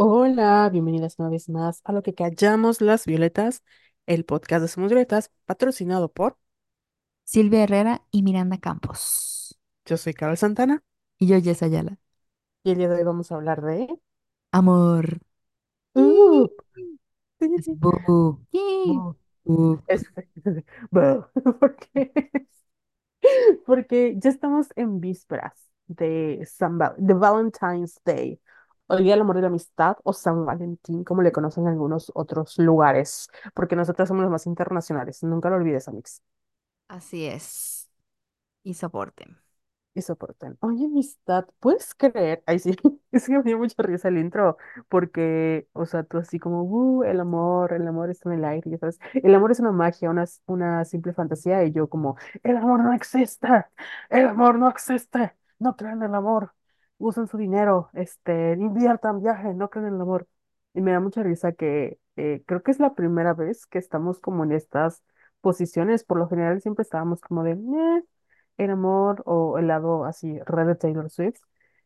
Hola, bienvenidas una vez más a lo que callamos las violetas, el podcast de Somos Violetas, patrocinado por, Silvia Herrera y Miranda Campos. yo soy Carol Santana, Y yo, Jess Ayala. y el día de hoy vamos a hablar de... Amor. Uh, es- bu, porque, porque ya estamos en vísperas de, San Val- de Valentine's Day, el Día del Amor y la Amistad, o San Valentín, como le conocen en algunos otros lugares, porque nosotras somos los más internacionales, nunca lo olvides, Amix. Así es. Y soporte. y soportan. Oye, amistad, ¿puedes creer? Ay, sí, es que me dio mucha risa el intro, porque, o sea, tú así como, uh, el amor, el amor está en el aire, ya sabes, el amor es una magia, una, una simple fantasía, y yo como, el amor no existe, el amor no existe, no crean en el amor, usen su dinero, este, inviertan, viajen, no crean en el amor. Y me da mucha risa que eh, creo que es la primera vez que estamos como en estas posiciones, por lo general siempre estábamos como de, "Meh", el amor o el lado así red de Taylor Swift.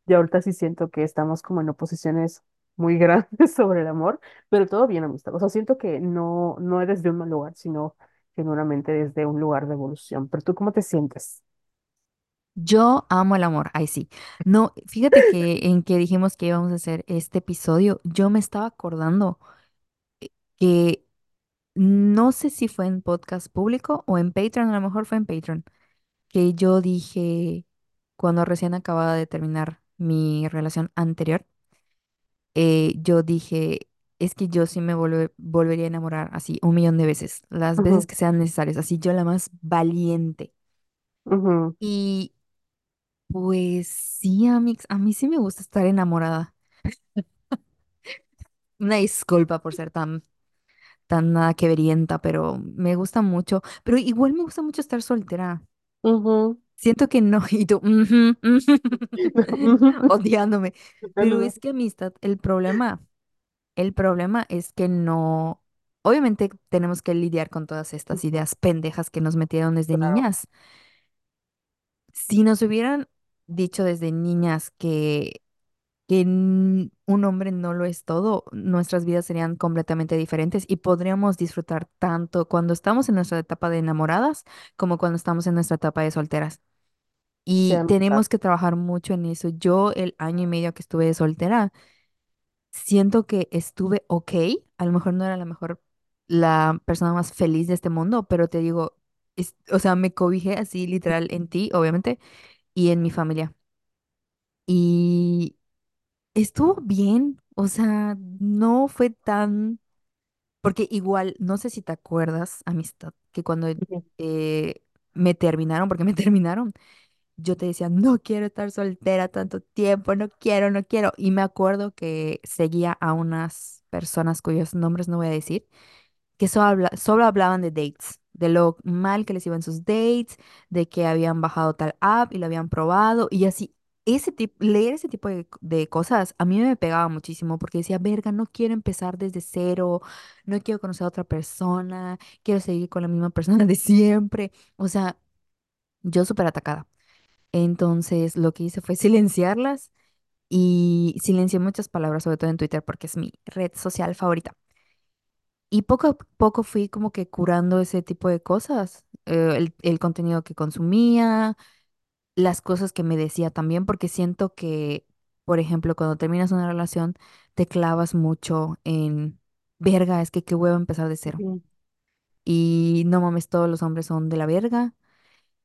Y ahorita sí siento que estamos como en oposiciones muy grandes sobre el amor, pero todo bien, amistad. O sea, siento que no, no es desde un mal lugar, sino genuinamente desde un lugar de evolución. Pero tú, ¿cómo te sientes? Yo amo el amor. Ay, sí. No, fíjate que en que dijimos que íbamos a hacer este episodio, yo me estaba acordando que no sé si fue en podcast público o en Patreon, a lo mejor fue en Patreon, que yo dije cuando recién acababa de terminar mi relación anterior. eh, yo dije, es que yo sí me volve- volvería a enamorar así un millón de veces, las veces Ujú, que sean necesarias, así yo la más valiente. ujú, Y pues sí, Amix, a mí sí me gusta estar enamorada. Una disculpa por ser tan, tan nada que verienta, pero me gusta mucho. Pero igual me gusta mucho estar soltera. ujú, Siento que no, y tú, ujú, ujú, ujú. odiándome. Pero es que amistad, el problema. El problema es que no, obviamente tenemos que lidiar con todas estas ideas pendejas que nos metieron desde Claro, niñas. Si nos hubieran dicho desde niñas que, que un hombre no lo es todo, nuestras vidas serían completamente diferentes y podríamos disfrutar tanto cuando estamos en nuestra etapa de enamoradas como cuando estamos en nuestra etapa de solteras. Y tenemos que trabajar mucho en eso. Yo el año y medio que estuve de soltera, siento que estuve ok. A lo mejor no era la mejor, la persona más feliz de este mundo, pero te digo, es- o sea, me cobijé así literal en ti, obviamente, y en mi familia. Y estuvo bien, o sea, no fue tan, porque igual, no sé si te acuerdas, amistad, que cuando Ujú, eh, me terminaron, porque me terminaron, yo te decía, no quiero estar soltera tanto tiempo, no quiero, no quiero. Y me acuerdo que seguía a unas personas cuyos nombres no voy a decir, que solo, habla- solo hablaban de dates, de lo mal que les iban sus dates, de que habían bajado tal app y lo habían probado y así. Ese tipo, leer ese tipo de, de cosas a mí me pegaba muchísimo porque decía, verga, no quiero empezar desde cero, no quiero conocer a otra persona, quiero seguir con la misma persona de siempre. O sea, yo súper atacada. Entonces lo que hice fue silenciarlas y silencié muchas palabras, sobre todo en Twitter, porque es mi red social favorita. Y poco a poco fui como que curando ese tipo de cosas, eh, el, el contenido que consumía, las cosas que me decía también, porque siento que, por ejemplo, cuando terminas una relación, te clavas mucho en, verga, es que qué huevo empezar de cero. Y no mames, todos los hombres son de la verga.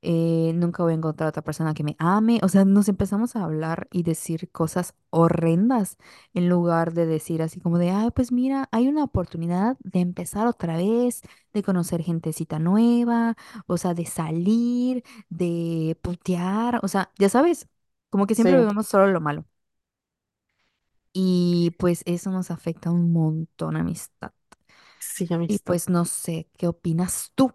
Eh, nunca voy a encontrar otra persona que me ame. O sea, nos empezamos a hablar y decir cosas horrendas en lugar de decir así como de, ay, pues mira, hay una oportunidad de empezar otra vez, de conocer gentecita nueva, o sea, de salir, de putear, o sea, ya sabes, como que Sí, siempre vemos solo lo malo. Y pues eso nos afecta un montón, amistad. sí, Y amistad. pues no sé, ¿qué opinas tú?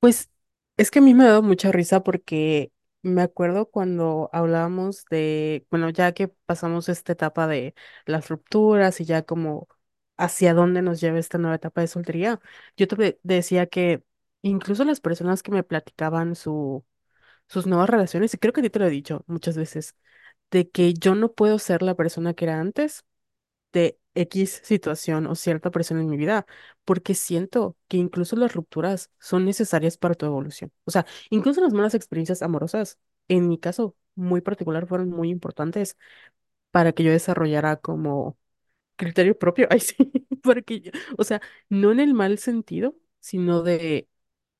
Pues es que a mí me ha dado mucha risa porque me acuerdo cuando hablábamos de, bueno, ya que pasamos esta etapa de las rupturas y ya como hacia dónde nos lleva esta nueva etapa de soltería, yo te decía que incluso las personas que me platicaban su, sus nuevas relaciones, y creo que a ti te lo he dicho muchas veces, de que yo no puedo ser la persona que era antes de X situación o cierta presión en mi vida, porque siento que incluso las rupturas son necesarias para tu evolución. O sea, incluso las malas experiencias amorosas, en mi caso muy particular, fueron muy importantes para que yo desarrollara como criterio propio. Ay, sí, porque o sea, no en el mal sentido, sino de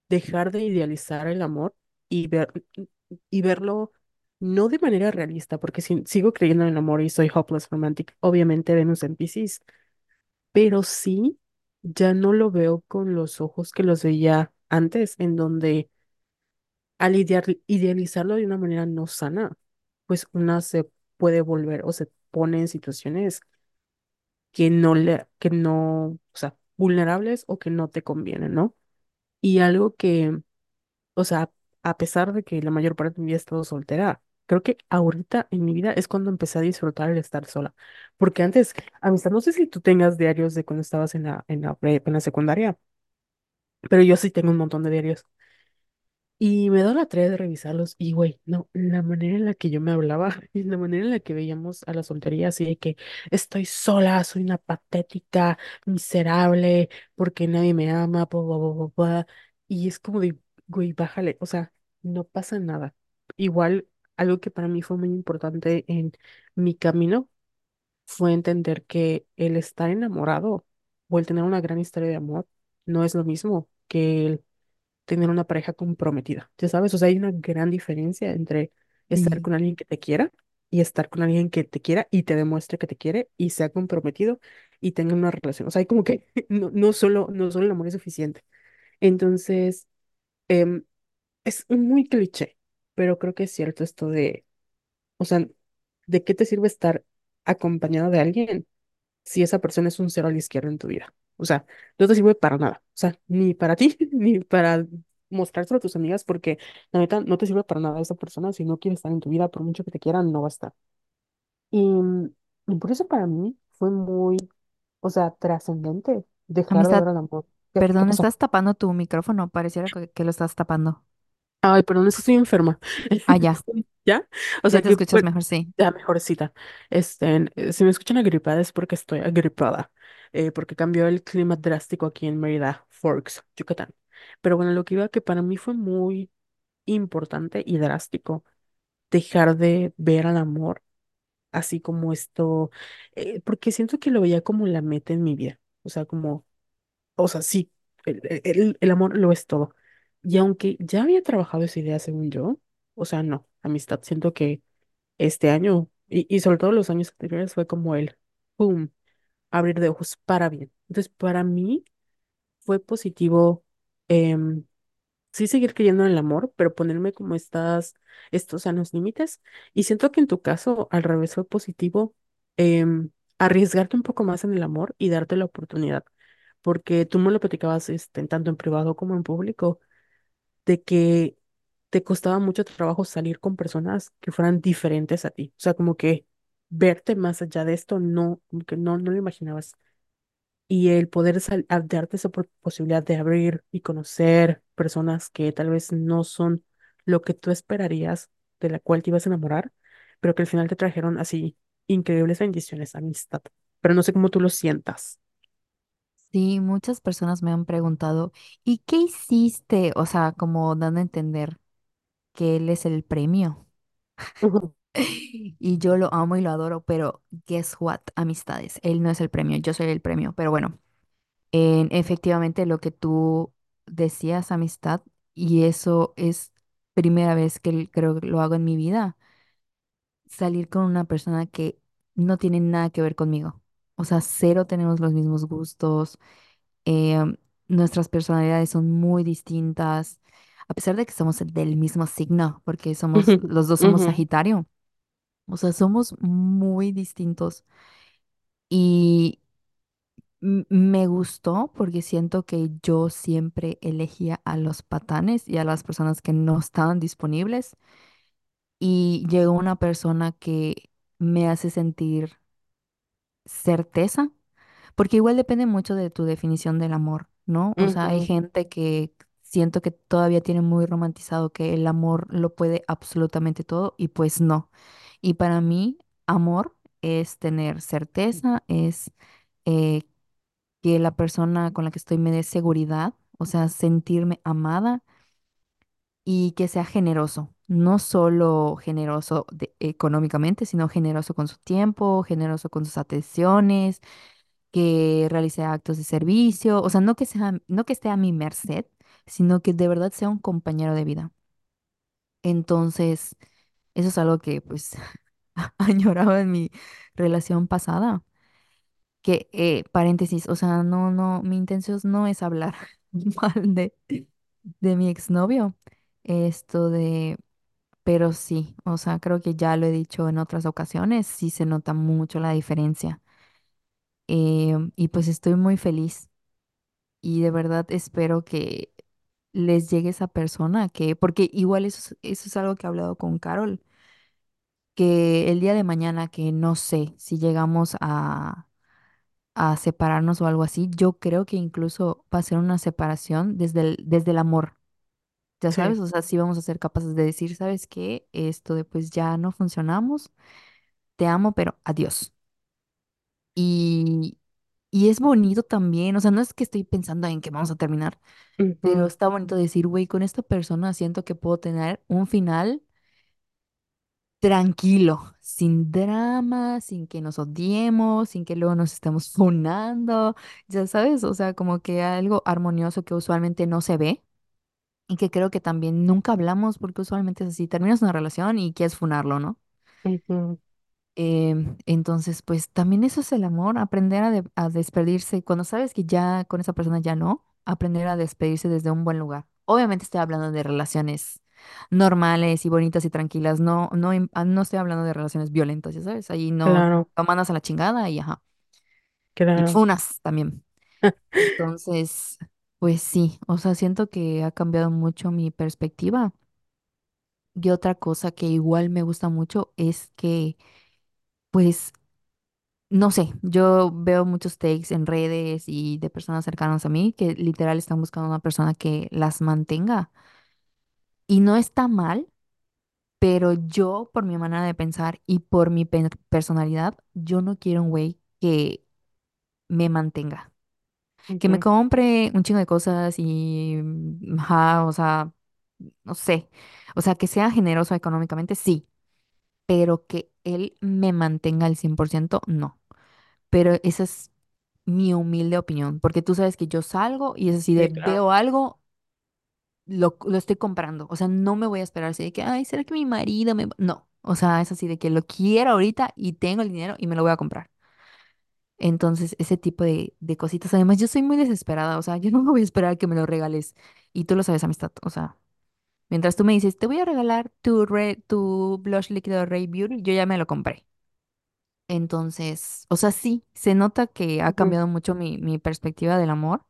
dejar de idealizar el amor y ver y verlo no de manera realista, porque si- sigo creyendo en el amor y soy hopeless romantic, obviamente Venus en Piscis, pero sí ya no lo veo con los ojos que los veía antes, en donde al idear- idealizarlo de una manera no sana, pues una se puede volver o se pone en situaciones que no le, que no, o sea, vulnerables o que no te convienen, ¿no? Y algo que, o sea, a pesar de que la mayor parte de mi vida he estado soltera, creo que ahorita en mi vida es cuando empecé a disfrutar el estar sola. Porque antes, amistad, no sé si tú tengas diarios de cuando estabas en la, en la en la secundaria, pero yo sí tengo un montón de diarios. Y me dado la tarea de revisarlos y, güey, no, la manera en la que yo me hablaba y la manera en la que veíamos a la soltería, así de que estoy sola, soy una patética, miserable, porque nadie me ama, bla. Y es como de, güey, bájale, o sea, no pasa nada. Igual, algo que para mí fue muy importante en mi camino fue entender que el estar enamorado o el tener una gran historia de amor no es lo mismo que el tener una pareja comprometida. Ya sabes, o sea, hay una gran diferencia entre estar con alguien que te quiera y estar con alguien que te quiera y te demuestre que te quiere y sea comprometido y tenga una relación. O sea, hay como que no, no solo, no solo el amor es suficiente. Entonces, em, es muy cliché, pero creo que es cierto esto de, o sea, ¿de qué te sirve estar acompañado de alguien si esa persona es un cero a la izquierda en tu vida. O sea, no te sirve para nada. O sea, ni para ti, ni para mostrárselo a tus amigas, porque la neta no te sirve para nada esa persona. Si no quiere estar en tu vida, por mucho que te quieran, no va a estar. Y, y por eso para mí fue muy, o sea, trascendente dejar de Amistad, ver al amor. ¿Qué, qué perdón, pasó? estás tapando tu micrófono. Pareciera que, que lo estás tapando. Ay, perdón, es que estoy enferma. Ah, ya. ¿Ya? O Ya sea te que, escuchas pues, mejor, sí. ya mejorcita. Este, eh, si me escuchan agripada es porque estoy agripada, eh, porque cambió el clima drástico aquí en Mérida, Forks, Yucatán. Pero bueno, lo que iba que para mí fue muy importante y drástico dejar de ver al amor así como esto, eh, porque siento que lo veía como la meta en mi vida. O sea, como o sea, sí, el, el- el amor lo es todo. Y aunque ya había trabajado esa idea según yo, o sea, no, amistad, siento que este año, y, y sobre todo los años anteriores, fue como el, ¡pum!, abrir de ojos para bien. Entonces, para mí fue positivo, em, sí seguir creyendo en el amor, pero ponerme como estas, estos sanos límites. Y siento que en tu caso, al revés, fue positivo, em, arriesgarte un poco más en el amor y darte la oportunidad porque tú me lo platicabas este, tanto en privado como en público, de que te costaba mucho trabajo salir con personas que fueran diferentes a ti. O sea, como que verte más allá de esto, no, que no, no lo imaginabas. Y el poder darte esa posibilidad de abrir y conocer personas que tal vez no son lo que tú esperarías, de la cual te ibas a enamorar, pero que al final te trajeron así increíbles bendiciones, amistad. Pero no sé cómo tú lo sientas. Sí, muchas personas me han preguntado, ¿y qué hiciste? O sea, como dando a entender que él es el premio. Ujú, Y yo lo amo y lo adoro, pero guess what, amistades, él no es el premio, yo soy el premio. Pero bueno, en- efectivamente lo que tú decías, amistad, y eso es primera vez que l- creo que lo hago en mi vida, salir con una persona que no tiene nada que ver conmigo. O sea, cero tenemos los mismos gustos, em, nuestras personalidades son muy distintas, a pesar de que somos del mismo signo, porque somos, ujú, los dos somos ujú. Sagitario. O sea, somos muy distintos y m- me gustó porque siento que yo siempre elegía a los patanes y a las personas que no estaban disponibles y llegó una persona que me hace sentir certeza, porque igual depende mucho de tu definición del amor, ¿no? O sea, hay Ujú, gente que siento que todavía tiene muy romantizado que el amor lo puede absolutamente todo y pues no. Y para mí, amor es tener certeza, es eh, que la persona con la que estoy me dé seguridad, o sea, sentirme amada y que sea generoso. No solo generoso económicamente, sino generoso con su tiempo, generoso con sus atenciones, que realice actos de servicio, o sea, no que sea, no que esté a mi merced, sino que de verdad sea un compañero de vida. Entonces, eso es algo que pues añoraba en mi relación pasada. Que, eh, paréntesis, o sea, no, no, mi intención no es hablar mal de, de mi exnovio. Esto de, pero sí, o sea, creo que ya lo he dicho en otras ocasiones, sí se nota mucho la diferencia. Eh, y pues estoy muy feliz y de verdad espero que les llegue esa persona que, porque igual eso es, eso es algo que he hablado con Carol, que el día de mañana que no sé si llegamos a, a separarnos o algo así, yo creo que incluso va a ser una separación desde desde el amor. Ya sabes, Sí. o sea, sí vamos a ser capaces de decir, ¿sabes qué? Esto de pues ya no funcionamos, te amo, pero adiós. Y, y es bonito también, o sea, no es que estoy pensando en que vamos a terminar, pero está bonito decir, güey, con esta persona siento que puedo tener un final tranquilo, sin drama, sin que nos odiemos, sin que luego nos estemos funando, ya sabes, o sea, como que algo armonioso que usualmente no se ve y que creo que también nunca hablamos porque usualmente es así, terminas una relación y quieres funarlo, ¿no? ujú, Em, entonces, pues también eso es el amor, aprender a, de- a despedirse. Cuando sabes que ya con esa persona ya no, aprender a despedirse desde un buen lugar. Obviamente estoy hablando de relaciones normales y bonitas y tranquilas, no, no, im- ah, no estoy hablando de relaciones violentas, ya sabes, ahí no Claro, lo mandas a la chingada y ajá, y claro. funas también. Entonces, pues sí, o sea, siento que ha cambiado mucho mi perspectiva. Y otra cosa que igual me gusta mucho es que, pues, No sé, yo veo muchos takes en redes y de personas cercanas a mí que literal están buscando una persona que las mantenga. Y no está mal, pero yo, por mi manera de pensar y por mi pe- personalidad, yo no quiero un güey que me mantenga. Que me Ujú, compre un chingo de cosas y, mm, ajá, o sea, no sé. O sea, que sea generoso económicamente, sí, pero que él me mantenga al 100% no. Pero esa es mi humilde opinión, porque tú sabes que yo salgo y es así de Sí, claro. veo algo, lo, lo estoy comprando. O sea, no me voy a esperar así de que, ay, ¿será que mi marido me... va-?" No, o sea, es así de que lo quiero ahorita y tengo el dinero y me lo voy a comprar. Entonces, ese tipo de, de cositas. Además, yo soy muy desesperada, o sea, yo no voy a esperar a que me lo regales. Y tú lo sabes, amistad. O sea, mientras tú me dices, te voy a regalar tu, re- tu blush líquido Ray Beauty, yo ya me lo compré. Entonces, o sea, sí, se nota que ha Ujú, cambiado mucho mi, mi perspectiva del amor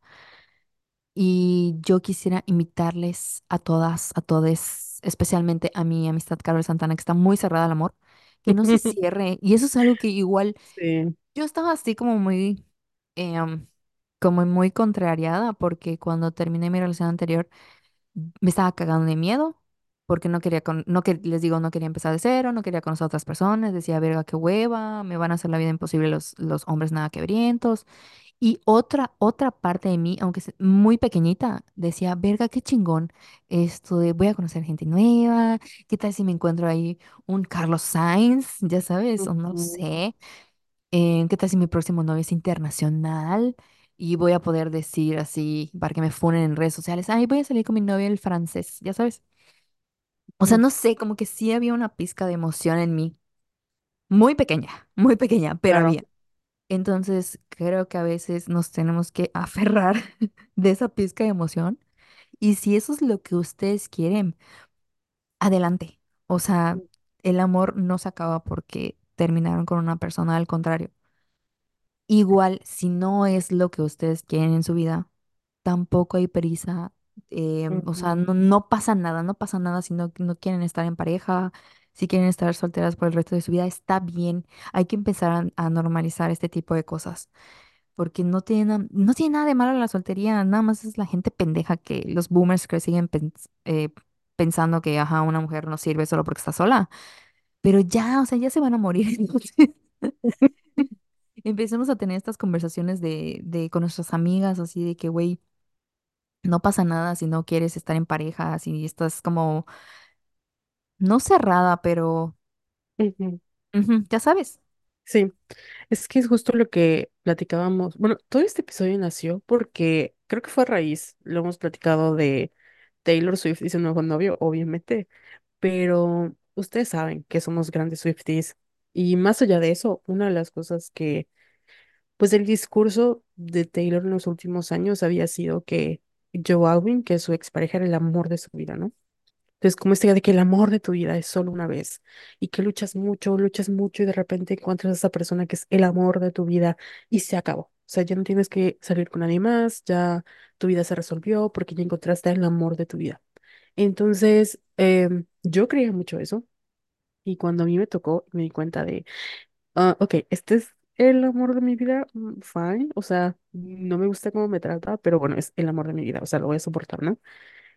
y yo quisiera invitarles a todas, a todes, especialmente a mi amistad Carol Santana, que está muy cerrada al amor, que no se cierre. Y eso es algo que igual Sí. Yo estaba así como muy, em, como muy contrariada porque cuando terminé mi relación anterior me estaba cagando de miedo. Porque no quería, con, no que les digo, no quería empezar de cero, no quería conocer a otras personas, decía, verga, qué hueva, me van a hacer la vida imposible los, los hombres nada quebrientos. Y otra, otra parte de mí, aunque muy pequeñita, decía, verga, qué chingón, esto de voy a conocer gente nueva, ¿qué tal si me encuentro ahí un Carlos Sainz, ya sabes, o no Ujú, sé, eh, qué tal si mi próximo novio es internacional y voy a poder decir así, para que me funen en redes sociales, ay, voy a salir con mi novio el francés, ya sabes. O sea, no sé, como que sí había una pizca de emoción en mí, muy pequeña, muy pequeña, pero Claro. había. Entonces, creo que a veces nos tenemos que aferrar de esa pizca de emoción. Y si eso es lo que ustedes quieren, adelante. O sea, el amor no se acaba porque terminaron con una persona, al contrario. Igual, si no es lo que ustedes quieren en su vida, tampoco hay prisa. eh, o sea, no, no pasa nada, no pasa nada si no, no quieren estar en pareja, si quieren estar solteras por el resto de su vida, está bien. Hay que empezar a a normalizar este tipo de cosas. porque no tiene, na- no tiene nada de malo la soltería, nada más es la gente pendeja que los boomers que siguen pens- eh, pensando que, ajá, una mujer no sirve solo porque está sola, pero ya, o sea, ya se van a morir, entonces, Empecemos a tener estas conversaciones de, de con nuestras amigas, así de que, güey, no pasa nada si no quieres estar en pareja, si estás como, no cerrada, pero, Ujú. ujú, ya sabes. Sí, es que es justo lo que platicábamos. Bueno, todo este episodio nació porque creo que fue a raíz, lo hemos platicado de Taylor Swift y su nuevo novio, obviamente, pero ustedes saben que somos grandes Swifties. Y más allá de eso, una de las cosas que, pues el discurso de Taylor en los últimos años había sido que Joe Alwyn, que su expareja era el amor de su vida, ¿no? Entonces, como esta idea de que el amor de tu vida es solo una vez y que luchas mucho, luchas mucho y de repente encuentras a esa persona que es el amor de tu vida y se acabó. O sea, ya no tienes que salir con nadie más, ya tu vida se resolvió porque ya encontraste el amor de tu vida. Entonces, em, yo creía mucho eso y cuando a mí me tocó, me di cuenta de, ah, ok, este es el amor de mi vida, mm, fine, o sea, no me gusta cómo me trata, pero bueno, es el amor de mi vida, o sea, lo voy a soportar, ¿no?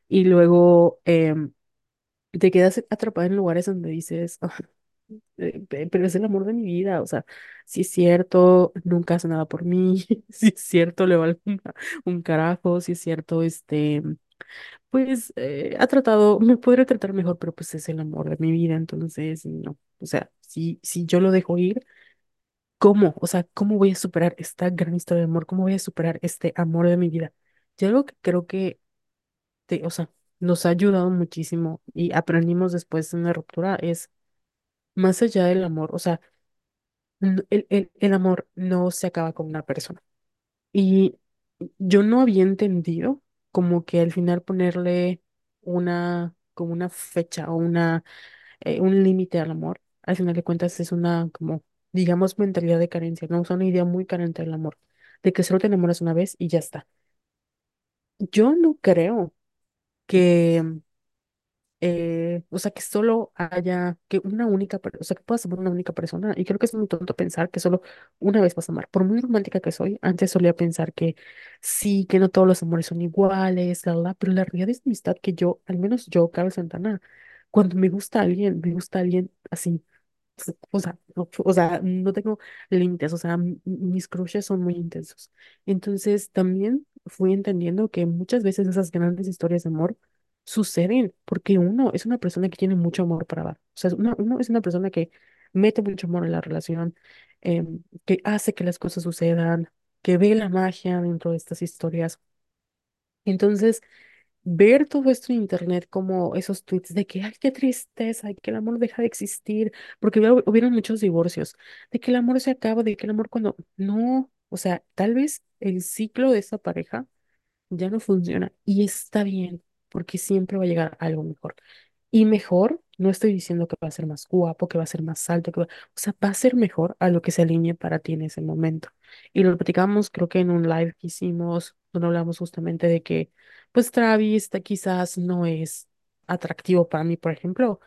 Y luego... em, te quedas atrapada en lugares donde dices, "Ah, eh, pe- pero es el amor de mi vida, o sea, si es cierto, nunca hace nada por mí, si es cierto, le vale un, un carajo, si es cierto, este, pues eh, ha tratado, me podría tratar mejor, pero pues es el amor de mi vida, entonces no, o sea, si, si yo lo dejo ir, ¿cómo? O sea, ¿cómo voy a superar esta gran historia de amor? ¿Cómo voy a superar este amor de mi vida? Y algo que creo que te, o sea, nos ha ayudado muchísimo y aprendimos después de una ruptura es más allá del amor, o sea, el, el, el amor no se acaba con una persona. Y yo no había entendido como que al final ponerle una, como una fecha o una, eh, un límite al amor, al final de cuentas es una, como, digamos, mentalidad de carencia, ¿no? Es una idea muy carente del amor, de que solo te enamoras una vez y ya está. Yo no creo que eh, o sea, que solo haya, que una única, o sea, que puedas amar una única persona. Y creo que es muy tonto pensar que solo una vez vas a amar. Por muy romántica que soy, antes solía pensar que sí, que no todos los amores son iguales, la, la, pero la realidad es amistad que yo, al menos yo, Carlos Santana, cuando me gusta alguien, me gusta alguien así. O sea, no, o sea, no tengo límites, o sea, mis crushes son muy intensos. Entonces, también fui entendiendo que muchas veces esas grandes historias de amor suceden porque uno es una persona que tiene mucho amor para dar. O sea, uno es una persona que mete mucho amor en la relación, em, que hace que las cosas sucedan, que ve la magia dentro de estas historias. Entonces, ver todo esto en internet como esos tweets de que, ay, qué tristeza, y que el amor deja de existir, porque hubieron muchos divorcios, de que el amor se acaba, de que el amor cuando, no, o sea, tal vez el ciclo de esa pareja ya no funciona y está bien, porque siempre va a llegar algo mejor. Y mejor, no estoy diciendo que va a ser más guapo, que va a ser más alto, que va- o sea, va a ser mejor a lo que se alinee para ti en ese momento. Y lo platicamos, creo que en un live que hicimos, donde hablamos justamente de que, pues Travis quizás no es atractivo para mí, por ejemplo,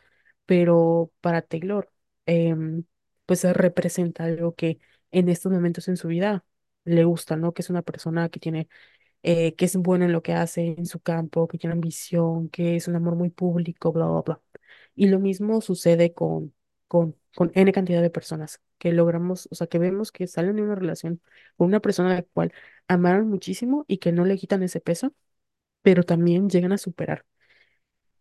pero para Taylor, em, pues representa algo que en estos momentos en su vida le gusta, ¿no? Que es una persona que tiene eh, que es bueno en lo que hace en su campo, que tiene ambición, que es un amor muy público, bla, bla, bla. Y lo mismo sucede con, con, con N cantidad de personas que logramos, o sea, que vemos que salen de una relación con una persona a la cual amaron muchísimo y que no le quitan ese peso, pero también llegan a superar.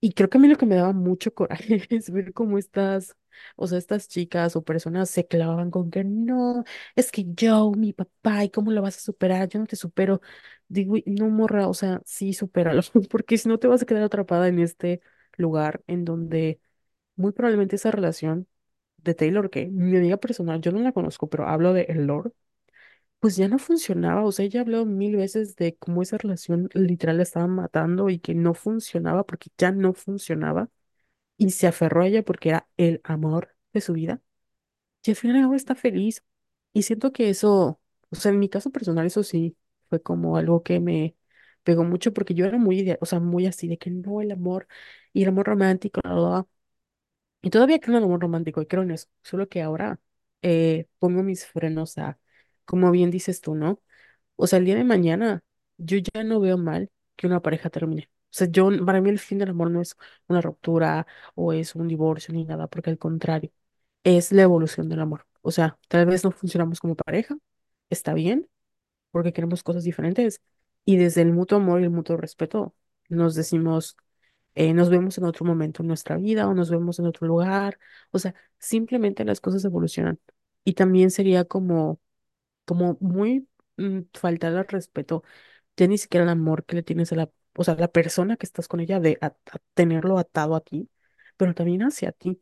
Y creo que a mí lo que me daba mucho coraje es ver cómo estas, o sea, estas chicas o personas se clavaban con que no, es que yo, mi papá, ¿y cómo lo vas a superar? Yo no te supero. Digo, "Y no, morra, o sea, sí, supéralo, porque si no te vas a quedar atrapada en este lugar en donde muy probablemente esa relación de Taylor, que mi amiga personal, yo no la conozco, pero hablo de el Lord, pues ya no funcionaba. O sea, ella habló mil veces de cómo esa relación literal la estaba matando y que no funcionaba porque ya no funcionaba y se aferró a ella porque era el amor de su vida. Y al final ahora está feliz. Y siento que eso, o sea, en mi caso personal, eso sí fue como algo que me pegó mucho porque yo era muy, o sea, muy así de que no, el amor y el amor romántico, la, la, la. Y todavía creo en el amor romántico y creo en eso. Solo que ahora eh, pongo mis frenos a, como bien dices tú, ¿no? O sea, el día de mañana yo ya no veo mal que una pareja termine. O sea, yo, para mí el fin del amor no es una ruptura o es un divorcio ni nada, porque al contrario, es la evolución del amor. O sea, tal vez no funcionamos como pareja, está bien, porque queremos cosas diferentes. Y desde el mutuo amor y el mutuo respeto nos decimos, eh, nos vemos en otro momento en nuestra vida o nos vemos en otro lugar. O sea, simplemente las cosas evolucionan. Y también sería como, como muy mm, faltar al respeto, ya ni siquiera el amor que le tienes a la, o sea, la persona que estás con ella, de a- a tenerlo atado a ti, pero también hacia ti.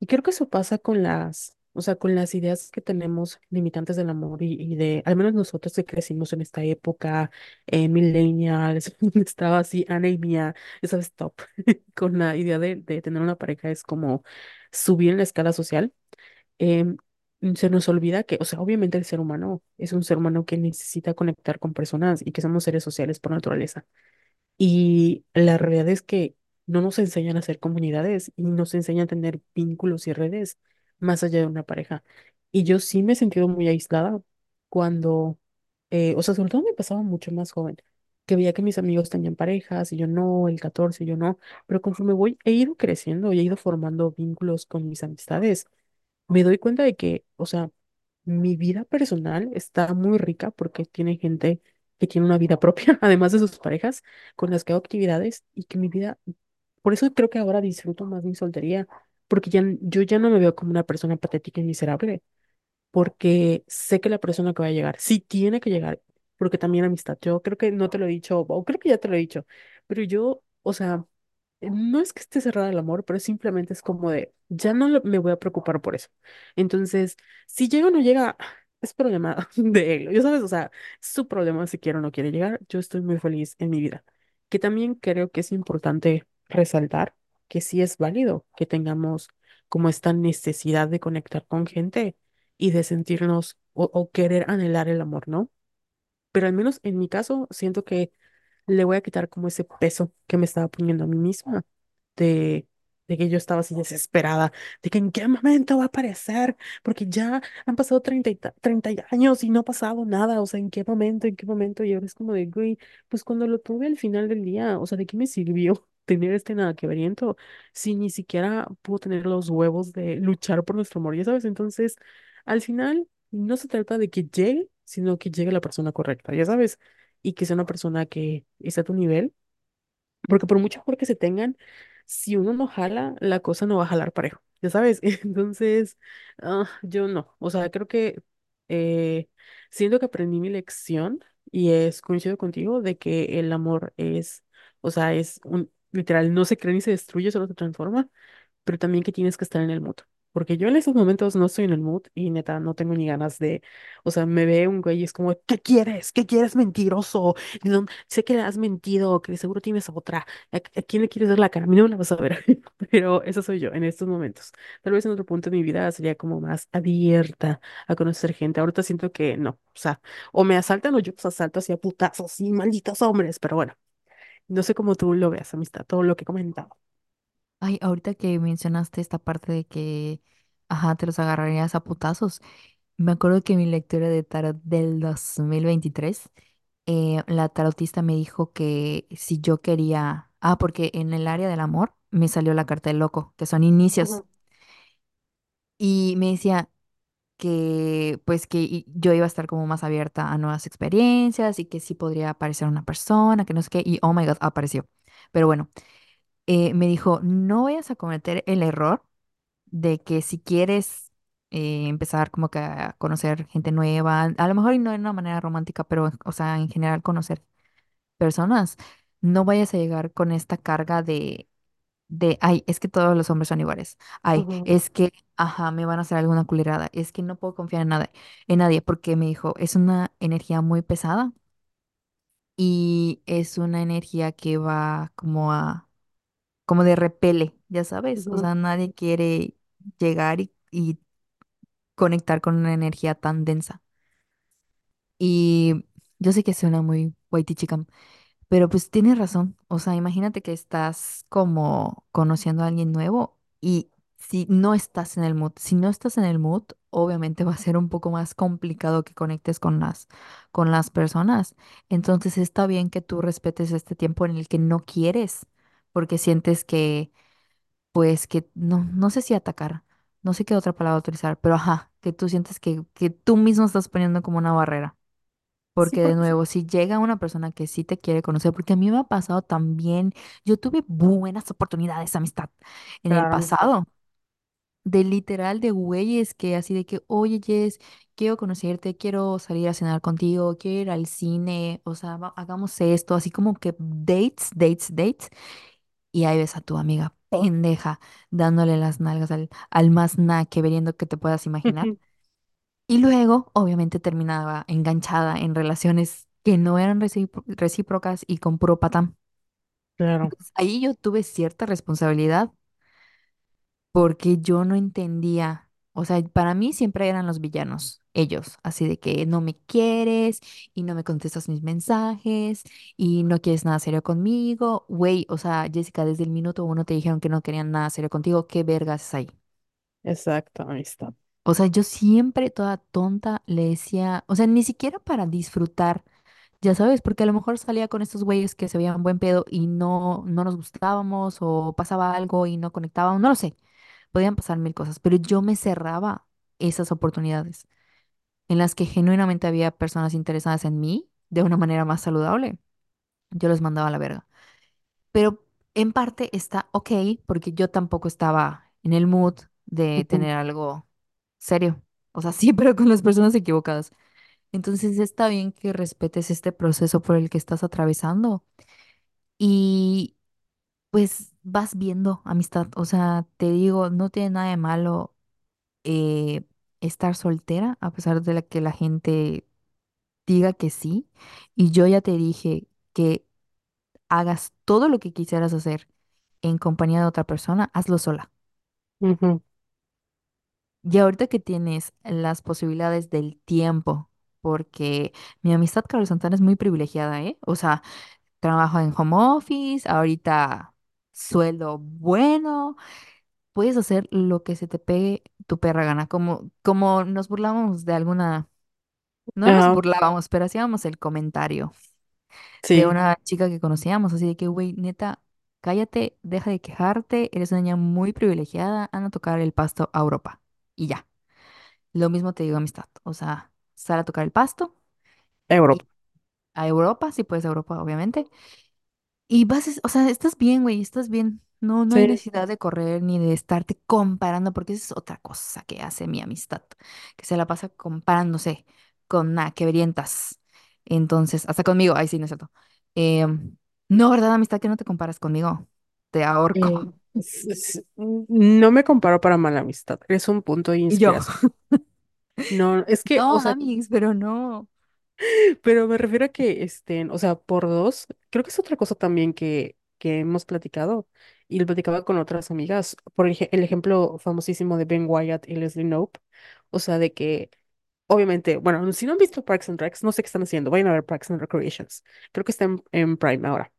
Y creo que eso pasa con las, o sea, con las ideas que tenemos limitantes del amor y, y de, al menos nosotros que crecimos en esta época, eh, millennials, estaba así Ana y Mía, esa vez top, con la idea de, de tener una pareja es como subir en la escala social. em, se nos olvida que, o sea, obviamente el ser humano es un ser humano que necesita conectar con personas y que somos seres sociales por naturaleza. Y la realidad es que no nos enseñan a hacer comunidades y nos enseñan a tener vínculos y redes más allá de una pareja. Y yo sí me he sentido muy aislada cuando, eh, o sea, sobre todo me pasaba mucho más joven, que veía que mis amigos tenían parejas y yo no, el 14 y yo no, pero conforme voy, he ido creciendo y he ido formando vínculos con mis amistades me doy cuenta de que, o sea, mi vida personal está muy rica porque tiene gente que tiene una vida propia, además de sus parejas, con las que hago actividades y que mi vida, por eso creo que ahora disfruto más mi soltería, porque ya, yo ya no me veo como una persona patética y miserable, porque sé que la persona que va a llegar, sí tiene que llegar, porque también amistad, yo creo que no te lo he dicho, o creo que ya te lo he dicho, pero yo, o sea No es que esté cerrada al amor, pero simplemente es como de, ya no me voy a preocupar por eso. Entonces, si llega o no llega, es problema de él. Ya sabes, o sea, su problema si quiere o no quiere llegar. Yo estoy muy feliz en mi vida. Que también creo que es importante resaltar que sí es válido que tengamos como esta necesidad de conectar con gente y de sentirnos o querer anhelar el amor, ¿no? Pero al menos en mi caso, siento que le voy a quitar como ese peso que me estaba poniendo a mí misma, de, de que yo estaba así desesperada, de que en qué momento va a aparecer, porque ya han pasado 30 y ta- 30 y años y no ha pasado nada, o sea, en qué momento, en qué momento, y ahora es como de, güey, pues cuando lo tuve al final del día, o sea, ¿de qué me sirvió? tener este nada que veriento si ni siquiera puedo tener los huevos de luchar por nuestro amor, ya sabes, entonces al final no se trata de que llegue, sino que llegue la persona correcta, ya sabes y que sea una persona que esté a tu nivel, porque por mucho amor que se tengan, si uno no jala, la cosa no va a jalar parejo, ya sabes. Entonces, ah, yo no, o sea, creo que eh, siento que aprendí mi lección y es coincido contigo de que el amor es, o sea, es un, literal, no se crea ni se destruye, solo se transforma pero también que tienes que estar en el mood. Porque yo en estos momentos no estoy en el mood y neta no tengo ni ganas de, o sea, me ve un güey y es como, ¿qué quieres? ¿Qué quieres, mentiroso? No- sé que le has mentido, que seguro tienes otra. ¿A, a quién le quieres ver la cara? A mí no me la vas a ver. Pero eso soy yo en estos momentos. Tal vez en otro punto de mi vida sería como más abierta a conocer gente. Ahorita siento que no, o sea, o me asaltan o yo los asalto así a putazos y malditos hombres. Pero bueno, no sé cómo tú lo veas, amistad, todo lo que he comentado. Ay, ahorita que mencionaste esta parte de que, ajá, te los agarrarías a putazos, me acuerdo que mi lectura de tarot del 2023, eh, la tarotista me dijo que si yo quería, ah, porque en el área del amor me salió la carta del loco, que son inicios, Ujú, y me decía que pues que i- yo iba a estar como más abierta a nuevas experiencias y que sí podría aparecer una persona, que no sé qué, y oh my God, apareció. Pero bueno, eh, me dijo, no vayas a cometer el error de que si quieres eh, empezar como que a conocer gente nueva, a lo mejor y no de una manera romántica, pero o sea, en general conocer personas, no vayas a llegar con esta carga de, de, ay, es que todos los hombres son iguales, ay, ujú, es que, ajá, me van a hacer alguna culerada, es que no puedo confiar en nada, en nadie, porque me dijo, es una energía muy pesada y es una energía que va como a, como de repele, ya sabes, o ujú. sea, nadie quiere llegar y, y conectar con una energía tan densa. Y yo sé que suena muy whitey chican, pero pues tienes razón. O sea, imagínate que estás como conociendo a alguien nuevo y si no estás en el mood, si no estás en el mood, obviamente va a ser un poco más complicado que conectes con las, con las personas. Entonces está bien que tú respetes este tiempo en el que no quieres, porque sientes que, pues que no, no sé si atacar, no sé qué otra palabra utilizar, pero ajá que tú sientes que, que tú mismo estás poniendo como una barrera. Sí, Porque de porque nuevo, si llega una persona que sí te quiere conocer, porque a mí me ha pasado también, yo tuve buenas oportunidades de amistad en el claro, pasado, de literal de güeyes que así de que, oye, Jess, quiero conocerte, quiero salir a cenar contigo, quiero ir al cine, o sea, va- hagamos esto, así como que dates, dates, dates, y ahí ves a tu amiga pendeja dándole las nalgas al, al más na que veriendo que te puedas imaginar. Y luego, obviamente, terminaba enganchada en relaciones que no eran recípro- recíprocas y con puro patán. Claro. Entonces, ahí yo tuve cierta responsabilidad porque yo no entendía, o sea, para mí siempre eran los villanos, ellos, así de que no me quieres y no me contestas mis mensajes y no quieres nada serio conmigo. Güey, o sea, Jessica, desde el minuto uno te dijeron que no querían nada serio contigo, ¿qué vergas es ahí? Exacto, amistad. O sea, yo siempre toda tonta le decía, o sea, ni siquiera para disfrutar, ya sabes, porque a lo mejor salía con estos güeyes que se veían buen pedo y no, no nos gustábamos o pasaba algo y no conectábamos, no lo sé, podían pasar mil cosas, pero yo me cerraba esas oportunidades en las que genuinamente había personas interesadas en mí de una manera más saludable. Yo los mandaba a la verga. Pero en parte está ok, porque yo tampoco estaba en el mood de tener algo serio. O sea, sí, pero con las personas equivocadas. Entonces está bien que respetes este proceso por el que estás atravesando y pues vas viendo amistad. O sea, te digo, no tiene nada de malo eh, estar soltera, a pesar de la que la gente diga que sí. Y yo ya te dije que hagas todo lo que quisieras hacer en compañía de otra persona, hazlo sola. Ujú. Y ahorita que tienes las posibilidades del tiempo, porque mi amistad Carlos Santana es muy privilegiada, ¿eh? O sea, trabajo en home office, ahorita sueldo bueno, puedes hacer lo que se te pegue tu perra gana, como, como nos burlábamos de alguna, no nos Ajá, burlábamos, pero hacíamos el comentario de sí, una chica que conocíamos, así de que, güey, neta, cállate, deja de quejarte, eres una niña muy privilegiada, anda a tocar el pasto a Europa. Y ya. Lo mismo te digo amistad, o sea, sal a tocar el pasto y Europa. a Europa, si puedes a Europa, obviamente. Y vas, es- o sea, estás bien, güey, estás bien. No, no hay Sí, necesidad de correr ni de estarte comparando, porque esa es otra cosa que hace mi amistad, que se la pasa comparándose con nada, que verientas. Entonces, hasta conmigo, ay, sí, no es cierto. Em, no, ¿verdad, amistad, que no te comparas conmigo? Te ahorco. s- s- no me comparo para mala amistad. Es un punto de Y yo, inspiración. No, es que, o no, sea, amigos, pero no. Pero me refiero a que estén, o sea, por dos, creo que es otra cosa también que, que hemos platicado y lo platicaba con otras amigas. Por el ejemplo famosísimo de Ben Wyatt y Leslie Knope. O sea, de que, obviamente, bueno, si no han visto Parks and Recs, no sé qué están haciendo. Vayan a ver Parks and Recreations. Creo que está en, en Prime ahora.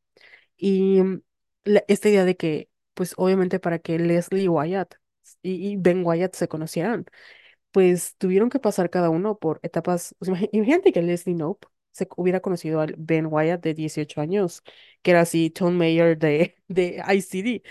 Y mm, la- esta idea de que, pues obviamente para que Leslie Wyatt y Ben Wyatt se conocieran, pues tuvieron que pasar cada uno por etapas. imagínate que Leslie Knope se hubiera conocido al Ben Wyatt de 18 años, que era así Tom Mayer de, de ICD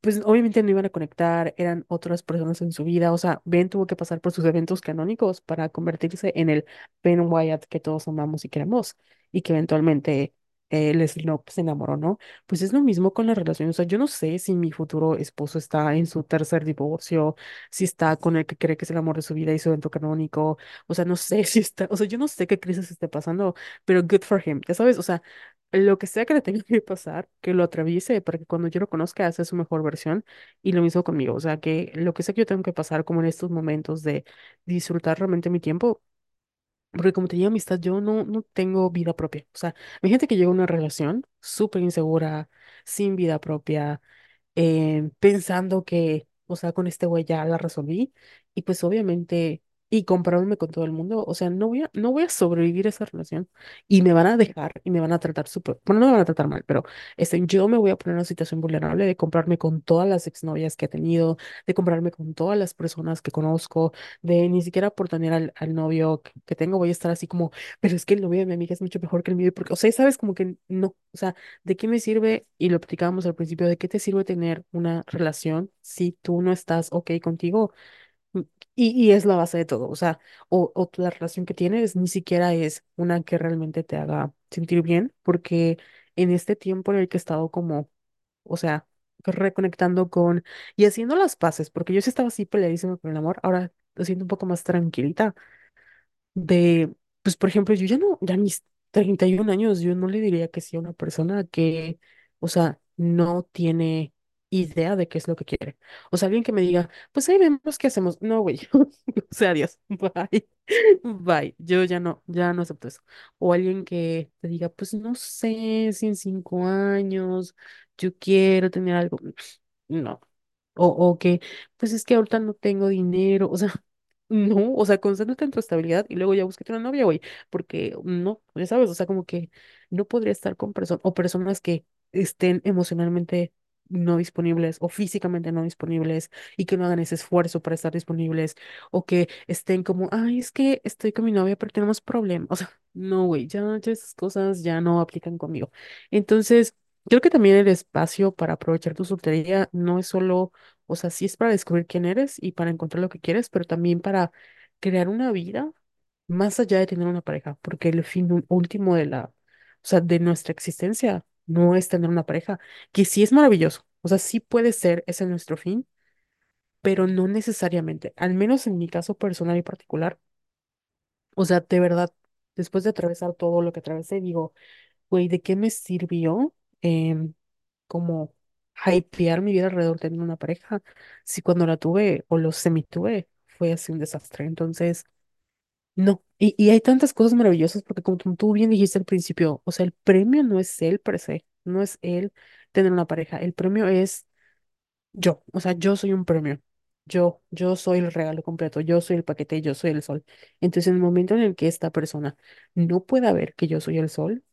pues obviamente no iban a conectar, eran otras personas en su vida, o sea, Ben tuvo que pasar por sus eventos canónicos para convertirse en el Ben Wyatt que todos amamos y queremos, y que eventualmente eh, Leslie Knope se enamoró, ¿no? Pues es lo mismo con la relación, o sea, yo no sé si mi futuro esposo está en su tercer divorcio, si está con el que cree que es el amor de su vida y su evento canónico, o sea, no sé si está, o sea, yo no sé qué crisis esté pasando, pero good for him, ya sabes, o sea, lo que sea que le tenga que pasar, que lo atraviese para que cuando yo lo conozca sea su mejor versión. Y lo mismo conmigo. O sea, que lo que sea que yo tengo que pasar como en estos momentos de disfrutar realmente mi tiempo. Porque como tenía amistad, yo no, no tengo vida propia. O sea, hay gente que llega a una relación súper insegura, sin vida propia eh, pensando que, o sea, con este güey ya la resolví y pues obviamente, y comparándome con todo el mundo, o sea, no voy a, no voy a sobrevivir a esa relación y me van a dejar y me van a tratar súper, bueno, no me van a tratar mal, pero este, yo me voy a poner en una situación vulnerable de comprarme con todas las exnovias que he tenido, de comprarme con todas las personas que conozco, de ni siquiera por tener al, al novio que, que tengo, voy a estar así como, pero es que el novio de mi amiga es mucho mejor que el mío, porque, o sea, sabes, como que no, o sea, ¿De qué me sirve? Y lo platicábamos al principio, ¿de qué te sirve tener una relación si tú no estás ok contigo? Y, y es la base de todo, o sea, o, o la relación que tienes ni siquiera es una que realmente te haga sentir bien, porque en este tiempo en el que he estado como, o sea, reconectando con y haciendo las paces, porque yo sí estaba así peleadísima con el amor, ahora lo siento un poco más tranquilita de, pues por ejemplo, yo ya no, ya mis 31 años, yo no le diría que sí a una persona que, o sea, no tiene idea de qué es lo que quiere. O sea, alguien que me diga, pues ahí vemos qué hacemos. No, güey, o sea, adiós, bye, bye, yo ya no, ya no acepto eso. O alguien que te diga, pues no sé si en cinco años yo quiero tener algo. No. O, o que, pues es que ahorita no tengo dinero, o sea, no, o sea, concéntrate en tu estabilidad y luego ya búsquete una novia, güey, porque no, ya sabes, o sea, como que no podría estar con personas o personas que estén emocionalmente no disponibles o físicamente no disponibles y que no hagan ese esfuerzo para estar disponibles o que estén como, ay, es que estoy con mi novia, pero tenemos problemas, no, güey, ya, ya esas cosas ya no aplican conmigo. Entonces, creo que también el espacio para aprovechar tu soltería no es solo o sea, sí es para descubrir quién eres y para encontrar lo que quieres, pero también para crear una vida más allá de tener una pareja, porque el fin último de la, o sea, de nuestra existencia no es tener una pareja, que sí es maravilloso, o sea, sí puede ser, ese es nuestro fin, pero no necesariamente, al menos en mi caso personal y particular, o sea, de verdad, después de atravesar todo lo que atravesé, digo, güey, ¿de qué me sirvió? em, como hypear mi vida alrededor de tener una pareja, si cuando la tuve o lo semituve fue así un desastre. Entonces, no. Y, y hay tantas cosas maravillosas porque como tú tú bien dijiste al principio, o sea, el premio no es él per se, no es él tener una pareja, el premio es yo, o sea, yo soy un premio. Yo, yo soy el regalo completo, yo soy el paquete, yo soy el sol. Entonces, en el momento en el que esta persona no pueda ver que yo soy el sol,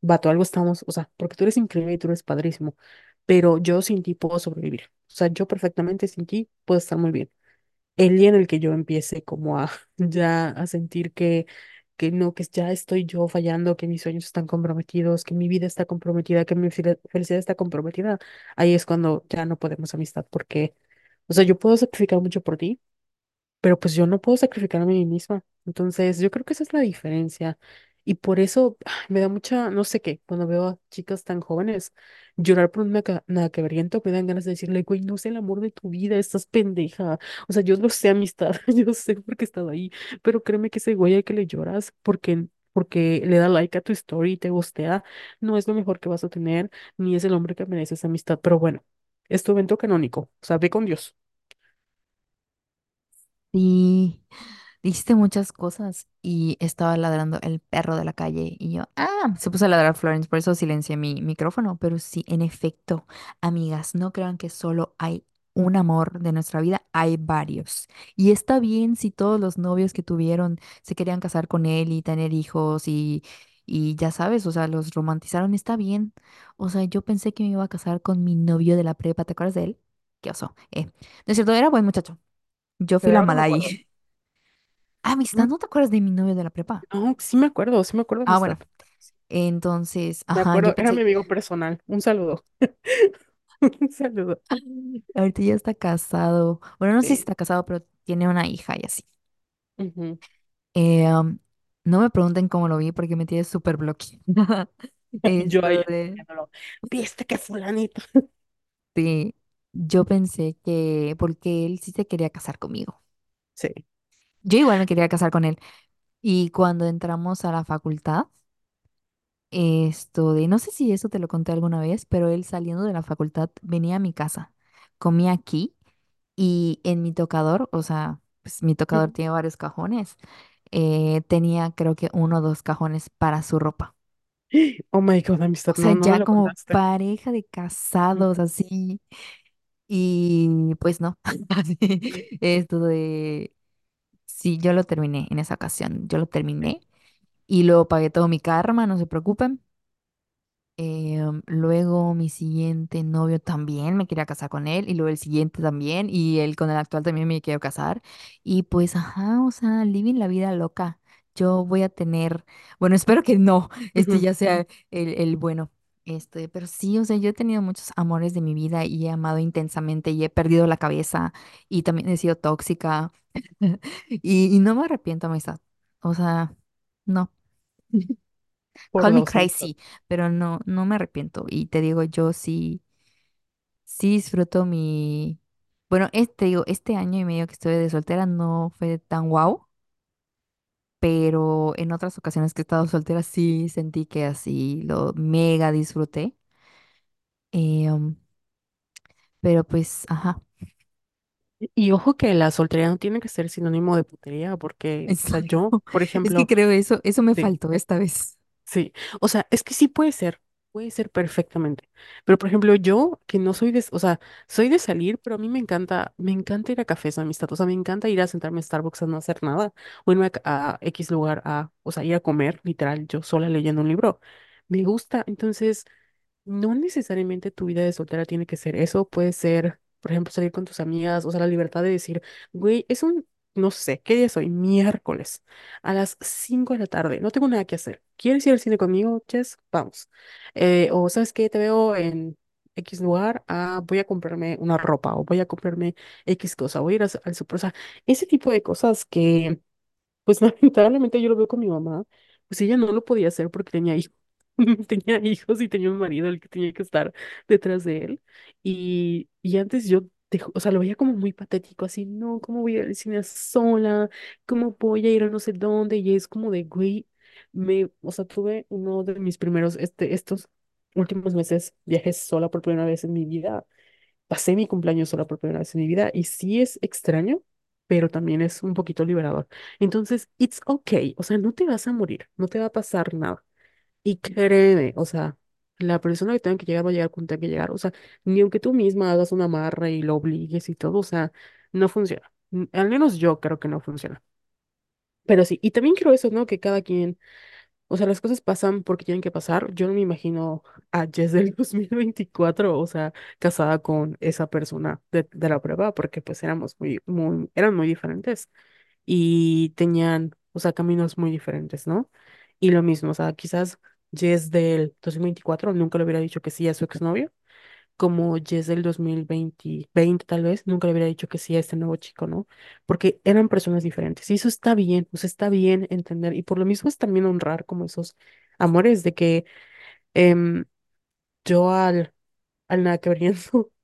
Vato, algo estamos, o sea, porque tú eres increíble y tú eres padrísimo, pero yo sin ti puedo sobrevivir. O sea, yo perfectamente sin ti puedo estar muy bien. El día en el que yo empiece como a ya a sentir que, que no, que ya estoy yo fallando, que mis sueños están comprometidos, que mi vida está comprometida, que mi fel- felicidad está comprometida, ahí es cuando ya no podemos amistad, porque, o sea, yo puedo sacrificar mucho por ti pero pues yo no puedo sacrificarme a mí misma. Entonces, yo creo que esa es la diferencia. Y por eso ah, me da mucha, no sé qué, cuando veo a chicas tan jóvenes llorar por un naca- nacabriento, me dan ganas de decirle, güey, no sé el amor de tu vida, estás pendeja. O sea, yo lo sé, amistad, yo sé porque he estado ahí, pero créeme que ese güey al que le lloras porque, porque le da like a tu story y te gustea, no es lo mejor que vas a tener, ni es el hombre que mereces amistad. Pero bueno, es tu evento canónico, o sea, ve con Dios. Sí, dijiste muchas cosas y estaba ladrando el perro de la calle y yo, ah, se puso a ladrar Florence, por eso silencié mi micrófono, pero sí, en efecto, amigas, no crean que solo hay un amor de nuestra vida, hay varios. Y está bien si todos los novios que tuvieron se querían casar con él y tener hijos y, y ya sabes, o sea, los romantizaron, está bien. O sea, yo pensé que me iba a casar con mi novio de la prepa, ¿te acuerdas de él? Qué oso, eh. No es cierto, era buen muchacho. Yo fui la mala ahí. Amistad, ¿no te acuerdas de mi novio de la prepa? No, sí me acuerdo, sí me acuerdo, Ah, amistad. bueno, entonces, Me ajá, yo acuerdo, era mi pensé, amigo personal. Un saludo. Un saludo. ahorita ya está casado. Bueno, no sé si Sí. está casado, pero tiene una hija y así. Ujú. Eh, um, no me pregunten cómo lo vi porque me tiene súper bloqueada. Yo Esto ahí de, viéndolo. ¿Viste que fulanito? de- yo pensé que, porque él sí se quería casar conmigo. Sí. Yo igual me quería casar con él. Y cuando entramos a la facultad, Esto de, no sé si eso te lo conté alguna vez, pero él saliendo de la facultad venía a mi casa, comía aquí y en mi tocador, o sea, pues mi tocador tiene varios cajones, eh, tenía creo que uno o dos cajones para su ropa. Oh my God, O amistad, sea, no, no me ya lo como contaste. pareja de casados así. Y pues no, así, esto de, sí, yo lo terminé en esa ocasión, yo lo terminé y luego pagué todo mi karma, no se preocupen. Eh, luego mi siguiente novio también me quería casar con él y luego el siguiente también y él con el actual también me quiero casar y pues ajá, o sea, living la vida loca. Yo voy a tener, bueno, espero que no, este Ujú. ya sea el, el bueno. Este, pero sí, o sea, yo he tenido muchos amores de mi vida y he amado intensamente y he perdido la cabeza y también he sido tóxica y, y no me arrepiento, amistad. O sea, no. Por Call me crazy, pero no, no me arrepiento. Y te digo, yo sí, sí disfruto mi... Bueno, este, digo, este año y medio que estoy de soltera no fue tan guau, pero en otras ocasiones que he estado soltera sí sentí que así lo mega disfruté. Eh, um, pero pues, ajá, Y ojo que la soltería no tiene que ser sinónimo de putería, porque, o sea, yo, por Es que ejemplo, creo eso, eso me sí. faltó esta vez. Sí, o sea, es que sí puede ser, puede ser perfectamente. Pero por ejemplo, yo que no soy de, o sea, soy de salir, pero a mí me encanta, me encanta ir a cafés, amistad. O sea, me encanta ir a sentarme a Starbucks a no hacer nada, o a, a X lugar a, o sea, ir a comer, literal, yo sola leyendo un libro. Me gusta, entonces. No necesariamente tu vida de soltera tiene que ser eso, puede ser, por ejemplo, salir con tus amigas, o sea, la libertad de decir, güey, es un, no sé, ¿qué día es hoy? Miércoles, a las 5 de la tarde, no tengo nada que hacer. ¿Quieres ir al cine conmigo, Chess? Vamos. Eh, o sabes qué, te veo en X lugar, ah, voy a comprarme una ropa o voy a comprarme X cosa, voy a ir a- al super, o sea, ese tipo de cosas que pues lamentablemente yo lo veo con mi mamá, pues ella no lo podía hacer porque tenía hijos, tenía hijos y tenía un marido el que tenía que estar detrás de él. Y, y antes yo, te o sea, lo veía como muy patético, así, no, ¿cómo voy a ir al cine sola? ¿Cómo voy a ir a no sé dónde? Y es como de, güey, me, o sea, tuve uno de mis primeros, este, estos últimos meses, viajé sola por primera vez en mi vida pasé mi cumpleaños sola por primera vez en mi vida y sí es extraño, pero también es un poquito liberador. Entonces, it's okay, o sea, no te vas a morir, no te va a pasar nada. Y créeme, o sea, la persona que tenga que llegar va a llegar cuando tenga que llegar, o sea, ni aunque tú misma hagas una amarre y lo obligues y todo, o sea, no funciona. Al menos yo creo que no funciona. Pero sí, y también creo eso, ¿no? Que cada quien o sea, las cosas pasan porque tienen que pasar. Yo no me imagino a Jess del 2024, o sea, casada con esa persona de, de la prueba, porque pues éramos muy, muy, eran muy diferentes y tenían, o sea, caminos muy diferentes, ¿no? Y lo mismo, o sea, quizás Jess del 2024 nunca le hubiera dicho que sí a su exnovio, como Jess del 2020, 20 tal vez, nunca le hubiera dicho que sí a este nuevo chico, ¿no? Porque eran personas diferentes y eso está bien, sea, está bien entender y por lo mismo es también honrar como esos amores de que em, yo al, al nada quebriento,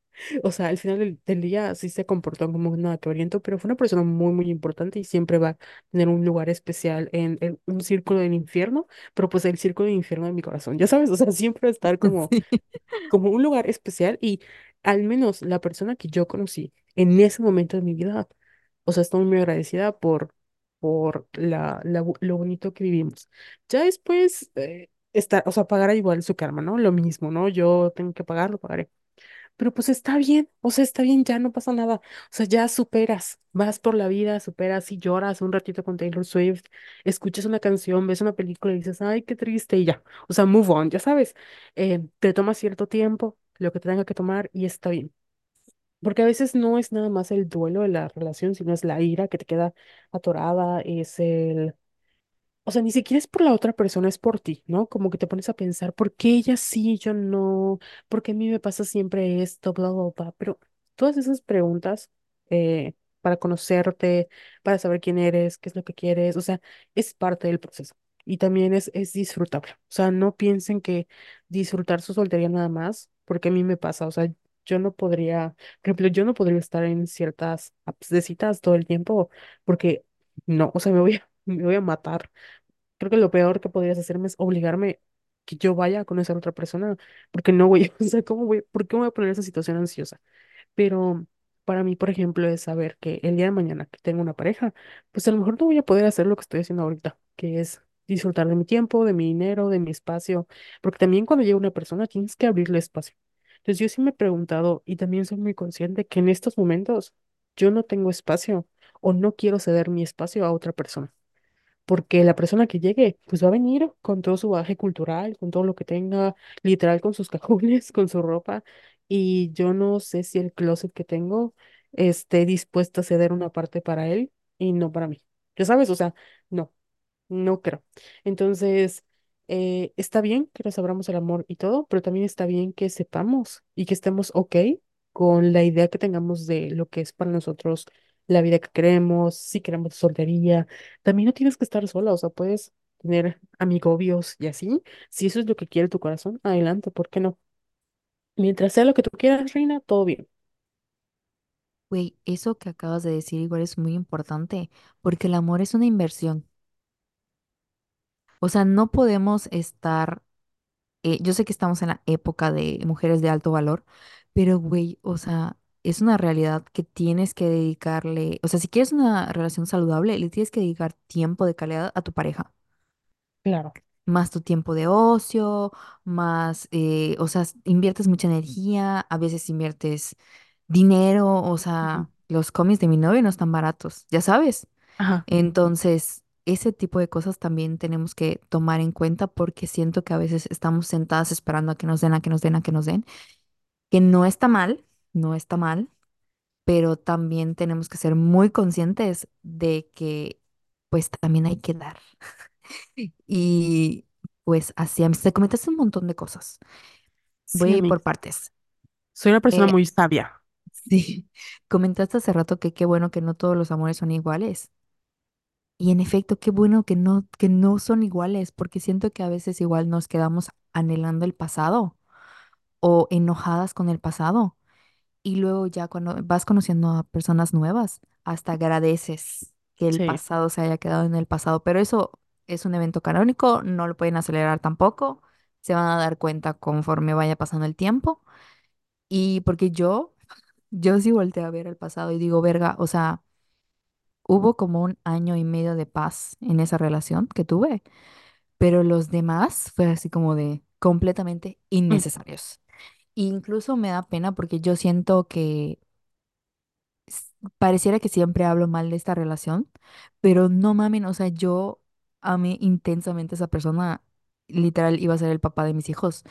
o sea, al final del, del día sí se comportó como un nada quebriento, pero fue una persona muy, muy importante y siempre va a tener un lugar especial en, en un círculo del infierno, pero pues el círculo del infierno de mi corazón, ya sabes, o sea, siempre va a estar como Sí. como un lugar especial y al menos la persona que yo conocí en ese momento de mi vida, o sea, estoy muy agradecida por, por la, la lo bonito que vivimos. Ya después, eh, estar, o sea, pagará igual su karma, ¿no? Lo mismo, ¿no? Yo tengo que pagar, lo pagaré. Pero pues está bien, o sea, está bien, ya no pasa nada. O sea, ya superas, vas por la vida, superas y lloras un ratito con Taylor Swift, escuchas una canción, ves una película y dices, ay, qué triste, y ya. O sea, move on, ya sabes. Eh, te toma cierto tiempo, lo que te tenga que tomar, y está bien. Porque a veces no es nada más el duelo de la relación, sino es la ira que te queda atorada, es el o sea, ni siquiera es por la otra persona, es por ti, ¿no? Como que te pones a pensar, ¿por qué ella sí, yo no? ¿Por qué a mí me pasa siempre esto? Bla, bla, bla. Pero todas esas preguntas eh, para conocerte, para saber quién eres, qué es lo que quieres, o sea, es parte del proceso. Y también es, es disfrutable. O sea, no piensen que disfrutar su soltería nada más, porque a mí me pasa, o sea, yo no podría, por ejemplo, yo no podría estar en ciertas apps de citas todo el tiempo, porque no, o sea, me voy a, me voy a matar Creo que lo peor que podrías hacerme es obligarme que yo vaya a conocer a otra persona, porque no voy, o sea, ¿cómo voy, por qué me voy a poner en esa situación ansiosa? Pero para mí, por ejemplo, es saber que el día de mañana que tengo una pareja, pues a lo mejor no voy a poder hacer lo que estoy haciendo ahorita, que es disfrutar de mi tiempo, de mi dinero, de mi espacio, porque también cuando llega una persona tienes que abrirle espacio. Entonces yo sí me he preguntado y también soy muy consciente que en estos momentos yo no tengo espacio o no quiero ceder mi espacio a otra persona porque la persona que llegue, pues va a venir con todo su bagaje cultural, con todo lo que tenga, literal con sus cajones, con su ropa, y yo no sé si el closet que tengo esté dispuesto a ceder una parte para él y no para mí. Ya sabes, o sea, no, no creo. Entonces, eh, está bien que nos abramos el amor y todo, pero también está bien que sepamos y que estemos ok con la idea que tengamos de lo que es para nosotros la vida que queremos, si queremos soltería. También no tienes que estar sola, o sea, puedes tener amigobios y así. Si eso es lo que quiere tu corazón, adelante, ¿por qué no? Mientras sea lo que tú quieras, Reina, todo bien. Güey, eso que acabas de decir igual es muy importante, porque el amor es una inversión. O sea, no podemos estar, eh, yo sé que estamos en la época de mujeres de alto valor, pero güey, o sea, es una realidad que tienes que dedicarle, o sea, si quieres una relación saludable, le tienes que dedicar tiempo de calidad a tu pareja. Claro. más tu tiempo de ocio, más, eh, o sea, inviertes mucha energía, a veces inviertes dinero, o Ujú. sea, los cómics de mi novio no están baratos, ya sabes. Ajá, Entonces, ese tipo de cosas también tenemos que tomar en cuenta porque siento que a veces estamos sentadas esperando a que nos den, a que nos den, a que nos den, que no está mal, no está mal, pero también tenemos que ser muy conscientes de que pues también hay que dar. Y pues así, te comentaste un montón de cosas. Voy sí, a ir por partes. Soy una persona Eh, muy sabia. sí, comentaste hace rato que qué bueno que no todos los amores son iguales. Y en efecto, qué bueno que no, que no son iguales, porque siento que a veces igual nos quedamos anhelando el pasado o enojadas con el pasado. Y luego ya cuando vas conociendo a personas nuevas, hasta agradeces que el Sí. pasado se haya quedado en el pasado. Pero eso es un evento canónico, no lo pueden acelerar tampoco. Se van a dar cuenta conforme vaya pasando el tiempo. Y porque yo, yo sí volteé a ver el pasado y digo, verga, o sea, hubo como un año y medio de paz en esa relación que tuve, pero los demás fue así como de completamente Mm, innecesarios. Incluso me da pena porque yo siento que pareciera que siempre hablo mal de esta relación, pero no mamen, o sea, yo amé intensamente a esa persona, literal iba a ser el papá de mis hijos,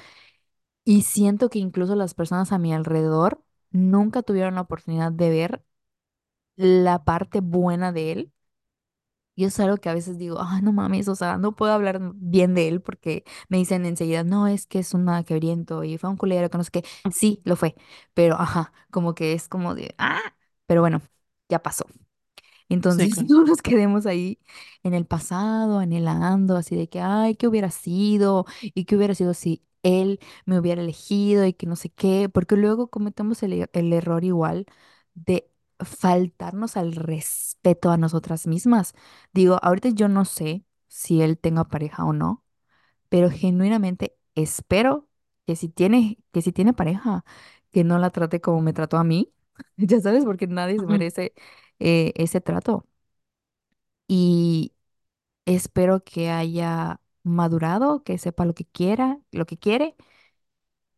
y siento que incluso las personas a mi alrededor nunca tuvieron la oportunidad de ver la parte buena de él. Y es algo que a veces digo, ah, no mames, o sea, no puedo hablar bien de él porque me dicen enseguida, no, es que es un quebriento y fue un culero, que no sé qué. Sí, lo fue, pero ajá, como que es como de, ah, pero bueno, ya pasó. Sí, Entonces claro. no nos quedemos ahí en el pasado, anhelando, así de que, ay, ¿qué hubiera sido? ¿Y qué hubiera sido si él me hubiera elegido y que no sé qué? Porque luego cometemos el, el error igual de faltarnos al respeto a nosotras mismas. Digo, ahorita yo no sé si él tenga pareja o no, pero genuinamente espero que si tiene, que si tiene pareja, que no la trate como me trató a mí. Ya sabes, porque nadie se merece eh, ese trato. Y espero que haya madurado, que sepa lo que quiera, lo que quiere,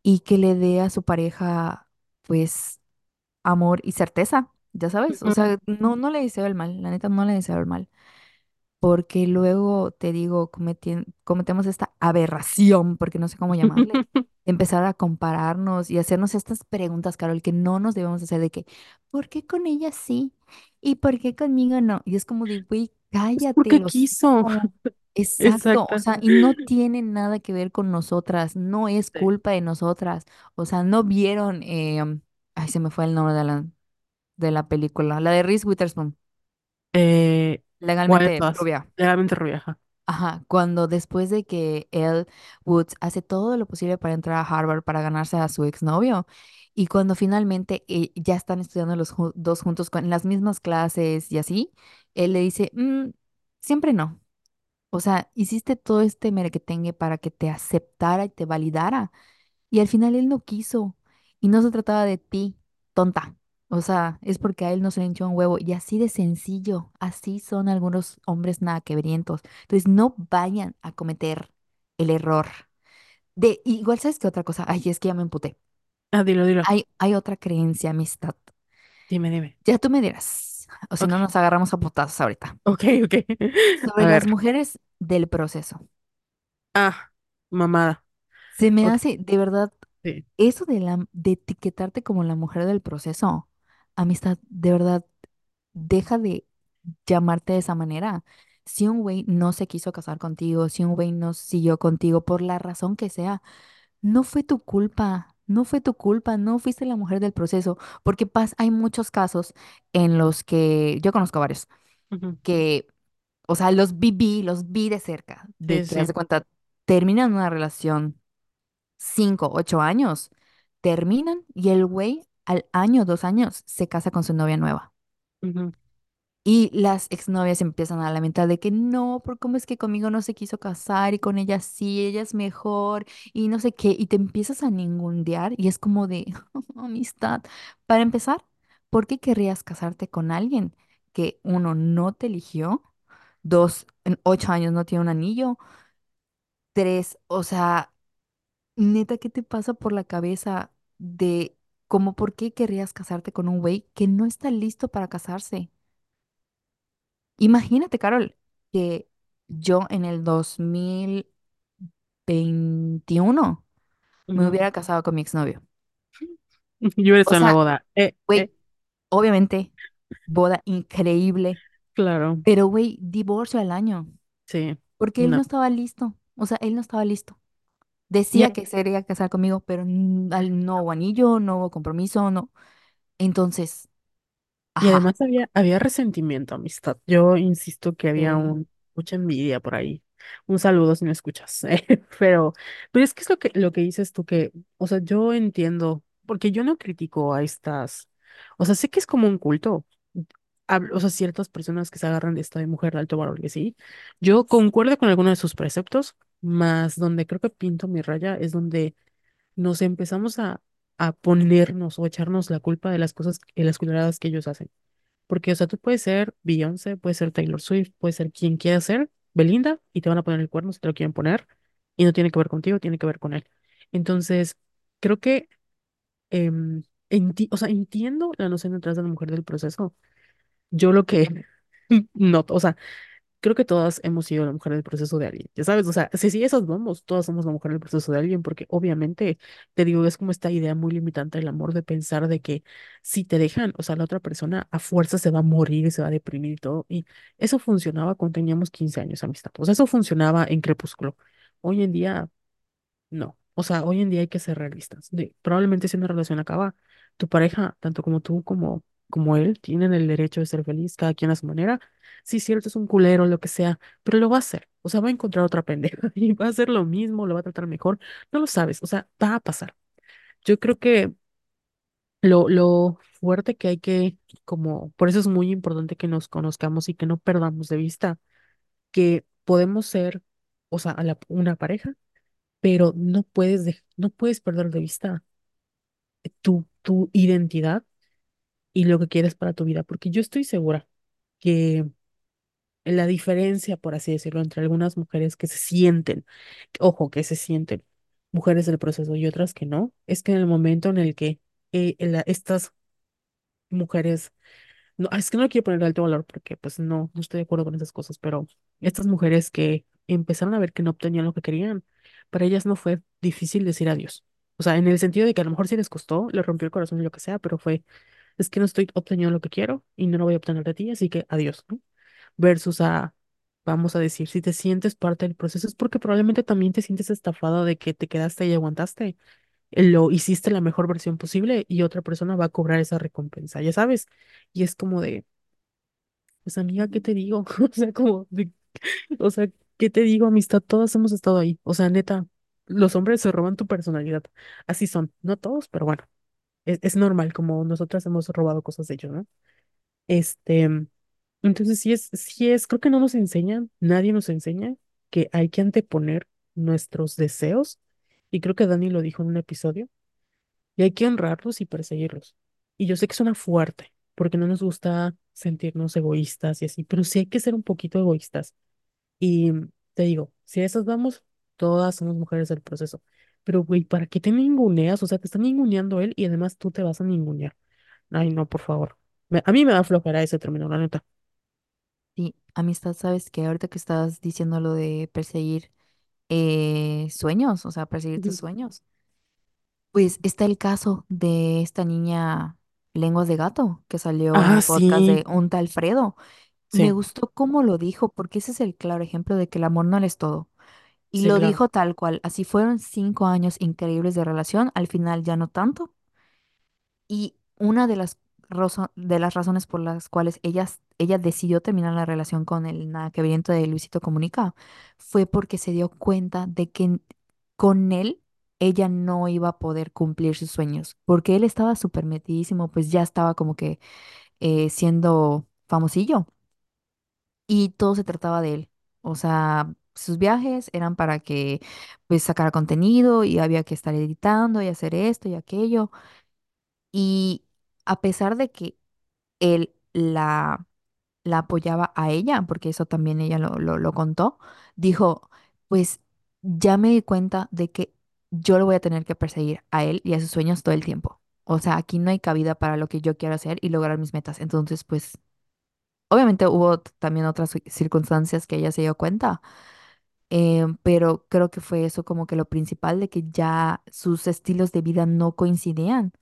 y que le dé a su pareja, pues, amor y certeza. Ya sabes, o sea, no, no le deseo el mal, la neta no le deseo el mal. porque luego te digo, cometien- cometemos esta aberración, porque no sé cómo llamarle, de empezar a compararnos y hacernos estas preguntas, Carol, que no nos debemos hacer de que, ¿por qué con ella sí? ¿Y por qué conmigo no? Y es como de, güey, Es cállate, porque los quiso. Exacto, o Exacto. sea, y no tiene nada que ver con nosotras, no es Sí. culpa de nosotras, o sea, no vieron, eh, ay, se me fue el nombre de la, de la película, la de Reese Witherspoon, Eh, ¿cuál de legalmente rubia. Legalmente rubia. ajá. Ajá, cuando después de que él, Woods, hace todo lo posible para entrar a Harvard para ganarse a su exnovio, y cuando finalmente eh, ya están estudiando los ju- dos juntos con en las mismas clases y así, él le dice, "Mm, siempre no. O sea, hiciste todo este merequetengue para que te aceptara y te validara, y al final él no quiso. Y no se trataba de ti, tonta. O sea, es porque a él no se le hinchó un huevo. Y así de sencillo. Así son algunos hombres naquebrientos. Entonces no vayan a cometer el error. De, igual, ¿sabes qué otra cosa? Ay, es que ya me emputé. Ah, dilo, dilo. Hay, hay otra creencia, amistad. Dime, dime. Ya tú me dirás. O si no, nos agarramos a putazos ahorita. ok, ok. Sobre A las ver. mujeres del proceso. Ah, mamada. Se me Ok, hace, de verdad, sí. eso de, la, de etiquetarte como la mujer del proceso. Amistad, de verdad, deja de llamarte de esa manera. Si un güey no se quiso casar contigo, si un güey no siguió contigo por la razón que sea, no fue tu culpa, no fue tu culpa, no fuiste la mujer del proceso, porque pas- hay muchos casos en los que yo conozco varios, Ujú. que, o sea, los viví, los vi de cerca, de Sí, que, haz sí. de cuenta, terminan una relación cinco, ocho años, terminan y el güey al año, dos años, se casa con su novia nueva. Y las exnovias empiezan a lamentar de que no, por cómo es que conmigo no se quiso casar y con ella sí, ella es mejor y no sé qué, y te empiezas a ningundear y es como de amistad. Para empezar, ¿por qué querrías casarte con alguien que uno no te eligió, dos, en ocho años no tiene un anillo, tres, o sea, neta, ¿qué te pasa por la cabeza de cómo por qué querrías casarte con un güey que no está listo para casarse? Imagínate, Carol, que yo en el dos mil veintiuno me ujú. hubiera casado con mi exnovio. Yo O eso en la sea, boda. Eh, eh, güey, obviamente, boda increíble, claro. pero güey, divorcio al año, Sí. porque él no No. estaba listo. O sea, él no estaba listo. Decía que se quería casar conmigo, pero n- al- no hubo anillo, no hubo compromiso, no. Entonces, Y ajá. además había, había resentimiento, amistad. Yo insisto que había Sí. un, mucha envidia por ahí. Un saludo si me escuchas. Pero, pero es que es lo que, lo que dices tú que, o sea, yo entiendo, porque yo no critico a estas, o sea, sé que es como un culto. O sea, ciertas personas que se agarran de esta de mujer de alto valor, que sí. Yo concuerdo con algunos de sus preceptos, más donde creo que pinto mi raya es donde nos empezamos a, a ponernos o echarnos la culpa de las cosas, de las culiadas que ellos hacen. Porque, o sea, tú puedes ser Beyoncé, puedes ser Taylor Swift, puedes ser quien quiera ser, Belinda, y te van a poner el cuerno si te lo quieren poner, y no tiene que ver contigo, tiene que ver con él. Entonces, creo que, em, enti- o sea, entiendo la noción detrás de la mujer del proceso. Yo lo que noto, o sea, Creo que todas hemos sido la mujer del proceso de alguien, ya sabes, o sea, si sí, esas vamos, todas somos la mujer del proceso de alguien, porque obviamente, te digo, es como esta idea muy limitante del amor de pensar de que si te dejan, o sea, la otra persona a fuerza se va a morir y se va a deprimir y todo, y eso funcionaba cuando teníamos 15 años, amistad, o sea, eso funcionaba en Crepúsculo. Hoy en día no, o sea, hoy en día hay que ser realistas. Probablemente si una relación acaba, tu pareja, tanto como tú como, como él, tienen el derecho de ser feliz, cada quien a su manera. Sí, cierto, es un culero, lo que sea, pero lo va a hacer. O sea, va a encontrar otra pendeja y va a hacer lo mismo, lo va a tratar mejor. No lo sabes, o sea, va a pasar. Yo creo que lo, lo fuerte que hay que, como, por eso es muy importante que nos conozcamos y que no perdamos de vista que podemos ser, o sea, a una pareja pero no puedes, no puedes perder de vista tu, tu identidad y lo que quieres para tu vida, porque yo estoy segura que la diferencia, por así decirlo, entre algunas mujeres que se sienten, ojo, que se sienten mujeres del proceso y otras que no, es que en el momento en el que eh, estas mujeres No, es que no quiero poner alto valor porque pues no, no estoy de acuerdo con esas cosas, pero estas mujeres que empezaron a ver que no obtenían lo que querían, para ellas no fue difícil decir adiós. O sea, en el sentido de que a lo mejor sí les costó, les rompió el corazón y lo que sea, pero fue, es que no estoy obteniendo lo que quiero y no lo voy a obtener de ti, así que adiós, ¿no? Versus a, vamos a decir, si te sientes parte del proceso es porque probablemente también te sientes estafado de que te quedaste y aguantaste, lo hiciste la mejor versión posible y otra persona va a cobrar esa recompensa, ya sabes. Y es como de pues amiga, ¿qué te digo? O sea, como, o sea, ¿qué te digo, amistad? Todas hemos estado ahí. O sea, neta, los hombres se roban tu personalidad. Así son. No todos, pero bueno, es, es normal, como nosotras hemos robado cosas de ellos, ¿no? Este, entonces sí es, sí es, creo que no nos enseñan, nadie nos enseña que hay que anteponer nuestros deseos. Y creo que Dani lo dijo en un episodio y hay que honrarlos y perseguirlos. Y yo sé que suena fuerte, porque no nos gusta sentirnos egoístas y así, pero sí hay que ser un poquito egoístas. Y te digo, si a esas vamos, todas somos mujeres del proceso. Pero, güey, ¿para qué te ninguneas? O sea, te está ninguneando él y además tú te vas a ningunear. Ay, no, por favor. Me- a mí me da flojera ese término, la neta. Sí, amistad, sabes que ahorita que estás diciendo lo de perseguir eh, sueños, o sea, perseguir tus Ujú. sueños, pues está el caso de esta niña Lenguas de Gato que salió en Ah, el podcast sí, de un tal Fredo, me Sí, gustó cómo lo dijo, porque ese es el claro ejemplo de que el amor no lo es todo. Y sí, lo claro. dijo tal cual, así fueron cinco años increíbles de relación, al final ya no tanto. Y una de las, de las razones por las cuales ella, ella decidió terminar la relación con el que de Luisito Comunica fue porque se dio cuenta de que n- con él ella no iba a poder cumplir sus sueños, porque él estaba súper metidísimo, pues ya estaba como que eh, siendo famosillo y todo se trataba de él. O sea, sus viajes eran para que pues sacara contenido y había que estar editando y hacer esto y aquello. Y a pesar de que él la, la apoyaba a ella, porque eso también ella lo, lo, contó, dijo, pues ya me di cuenta de que yo lo voy a tener que perseguir a él y a sus sueños todo el tiempo. O sea, aquí no hay cabida para lo que yo quiero hacer y lograr mis metas. Entonces, pues, obviamente hubo también otras ci- circunstancias que ella se dio cuenta, eh, pero creo que fue eso como que lo principal de que ya sus estilos de vida no coincidían.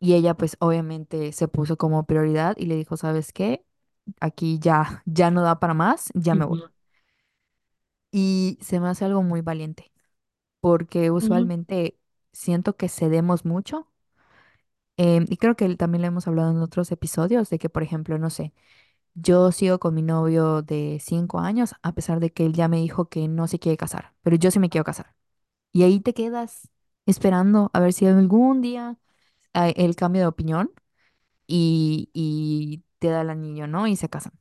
Y ella pues obviamente se puso como prioridad y le dijo, ¿sabes qué? Aquí ya, ya no da para más, ya me voy. Ujú, Y se me hace algo muy valiente, porque ujú, usualmente siento que cedemos mucho. em, y creo que también lo hemos hablado en otros episodios, de que, por ejemplo, no sé, yo sigo con mi novio de cinco años, a pesar de que él ya me dijo que no se quiere casar, pero yo sí me quiero casar. Y ahí te quedas esperando a ver si algún día eh, él cambia de opinión y, y te da el anillo, ¿no? Y se casan.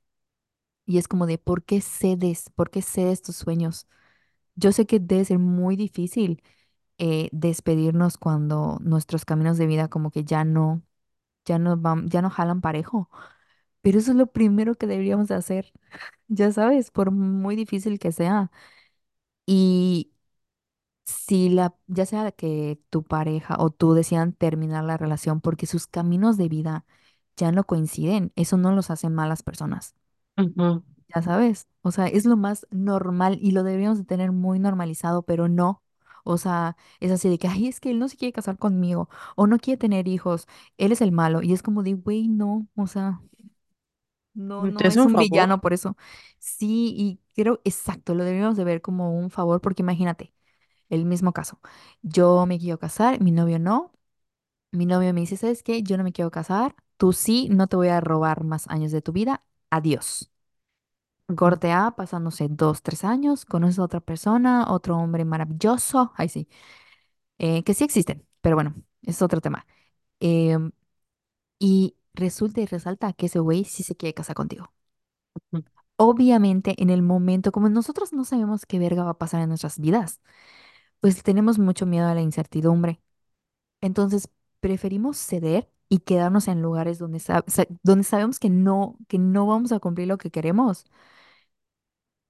Y es como de, ¿por qué cedes? ¿Por qué cedes tus sueños? Yo sé que debe ser muy difícil eh, despedirnos cuando nuestros caminos de vida como que ya no, ya no van, ya no jalan parejo, pero eso es lo primero que deberíamos de hacer, ya sabes, por muy difícil que sea. Y si la, ya sea que tu pareja o tú decidan terminar la relación porque sus caminos de vida ya no coinciden, eso no los hace malas personas. ujú. Ya sabes, o sea, es lo más normal y lo deberíamos de tener muy normalizado, pero no. O sea, es así de que, ay, es que él no se quiere casar conmigo o no quiere tener hijos, él es el malo. Y es como de, güey, no, o sea, no, ¿Te no, hace es un un favor? villano por eso. Sí, y creo, exacto, lo deberíamos de ver como un favor, porque imagínate, el mismo caso. Yo me quiero casar, mi novio no. Mi novio me dice, ¿sabes qué? Yo no me quiero casar, tú sí, no te voy a robar más años de tu vida. Adiós. Ujú, Corte A, sé, dos, tres años, conoces a otra persona, otro hombre maravilloso, ay sí, eh, que sí existen, pero bueno, es otro tema. Em, y resulta y resalta que ese güey sí se quiere casar contigo. Obviamente, en el momento, como nosotros no sabemos qué verga va a pasar en nuestras vidas, pues tenemos mucho miedo a la incertidumbre. Entonces, preferimos ceder y quedarnos en lugares donde, sa- sa- donde sabemos que no, que no vamos a cumplir lo que queremos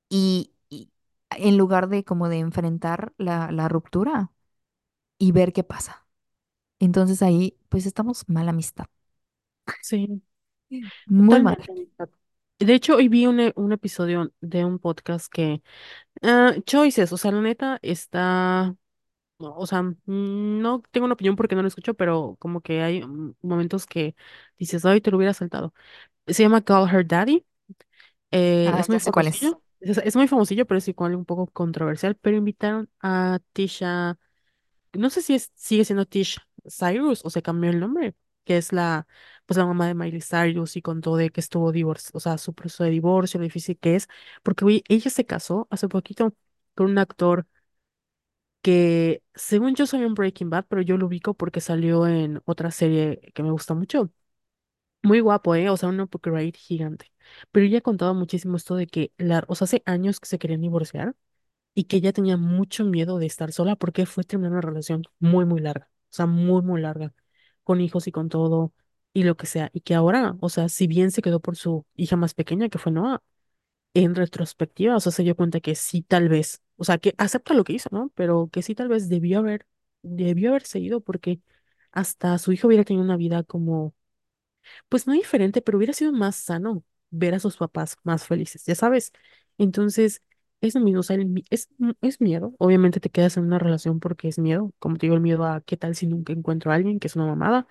y, y en lugar de como de enfrentar la, la ruptura y ver qué pasa. Entonces ahí pues estamos mal amistad, Sí, muy mal. totalmente. De hecho, hoy vi un, e- un episodio de un podcast que, ah, Choices, o sea, la neta está, no, o sea, mm, no tengo una opinión porque no lo escucho, pero como que hay mm, momentos que dices, ay, te lo hubiera saltado. Se llama Call Her Daddy, eh, Ah, es muy ya sé cuál es. famosillo, es, es muy famosillo, pero es igual un poco controversial, pero invitaron a Tisha no sé si es, sigue siendo Tish Cyrus o se cambió el nombre, que es la, pues la mamá de Miley Cyrus y contó de que estuvo divorcio, o sea, su proceso de divorcio, lo difícil que es, porque güey, ella se casó hace poquito con un actor que, según yo, soy un Breaking Bad, pero yo lo ubico porque salió en otra serie que me gusta mucho. Muy guapo, ¿eh? O sea, un upgrade gigante. Pero ella ha contado muchísimo esto de que, la, o sea, hace años que se querían divorciar y que ella tenía mucho miedo de estar sola porque fue terminar una relación muy, muy larga, o sea, muy, muy larga, con hijos y con todo y lo que sea, y que ahora, o sea, si bien se quedó por su hija más pequeña, que fue Noah, en retrospectiva, o sea, se dio cuenta que sí, tal vez, o sea, que acepta lo que hizo, ¿no? Pero que sí, tal vez debió haber, debió haberse ido porque hasta su hijo hubiera tenido una vida como pues no diferente, pero hubiera sido más sano ver a sus papás más felices, ya sabes. Entonces, es lo mismo, o sea, es, m- es miedo. Obviamente te quedas en una relación porque es miedo. Como te digo, el miedo a qué tal si nunca encuentro a alguien, que es una mamada.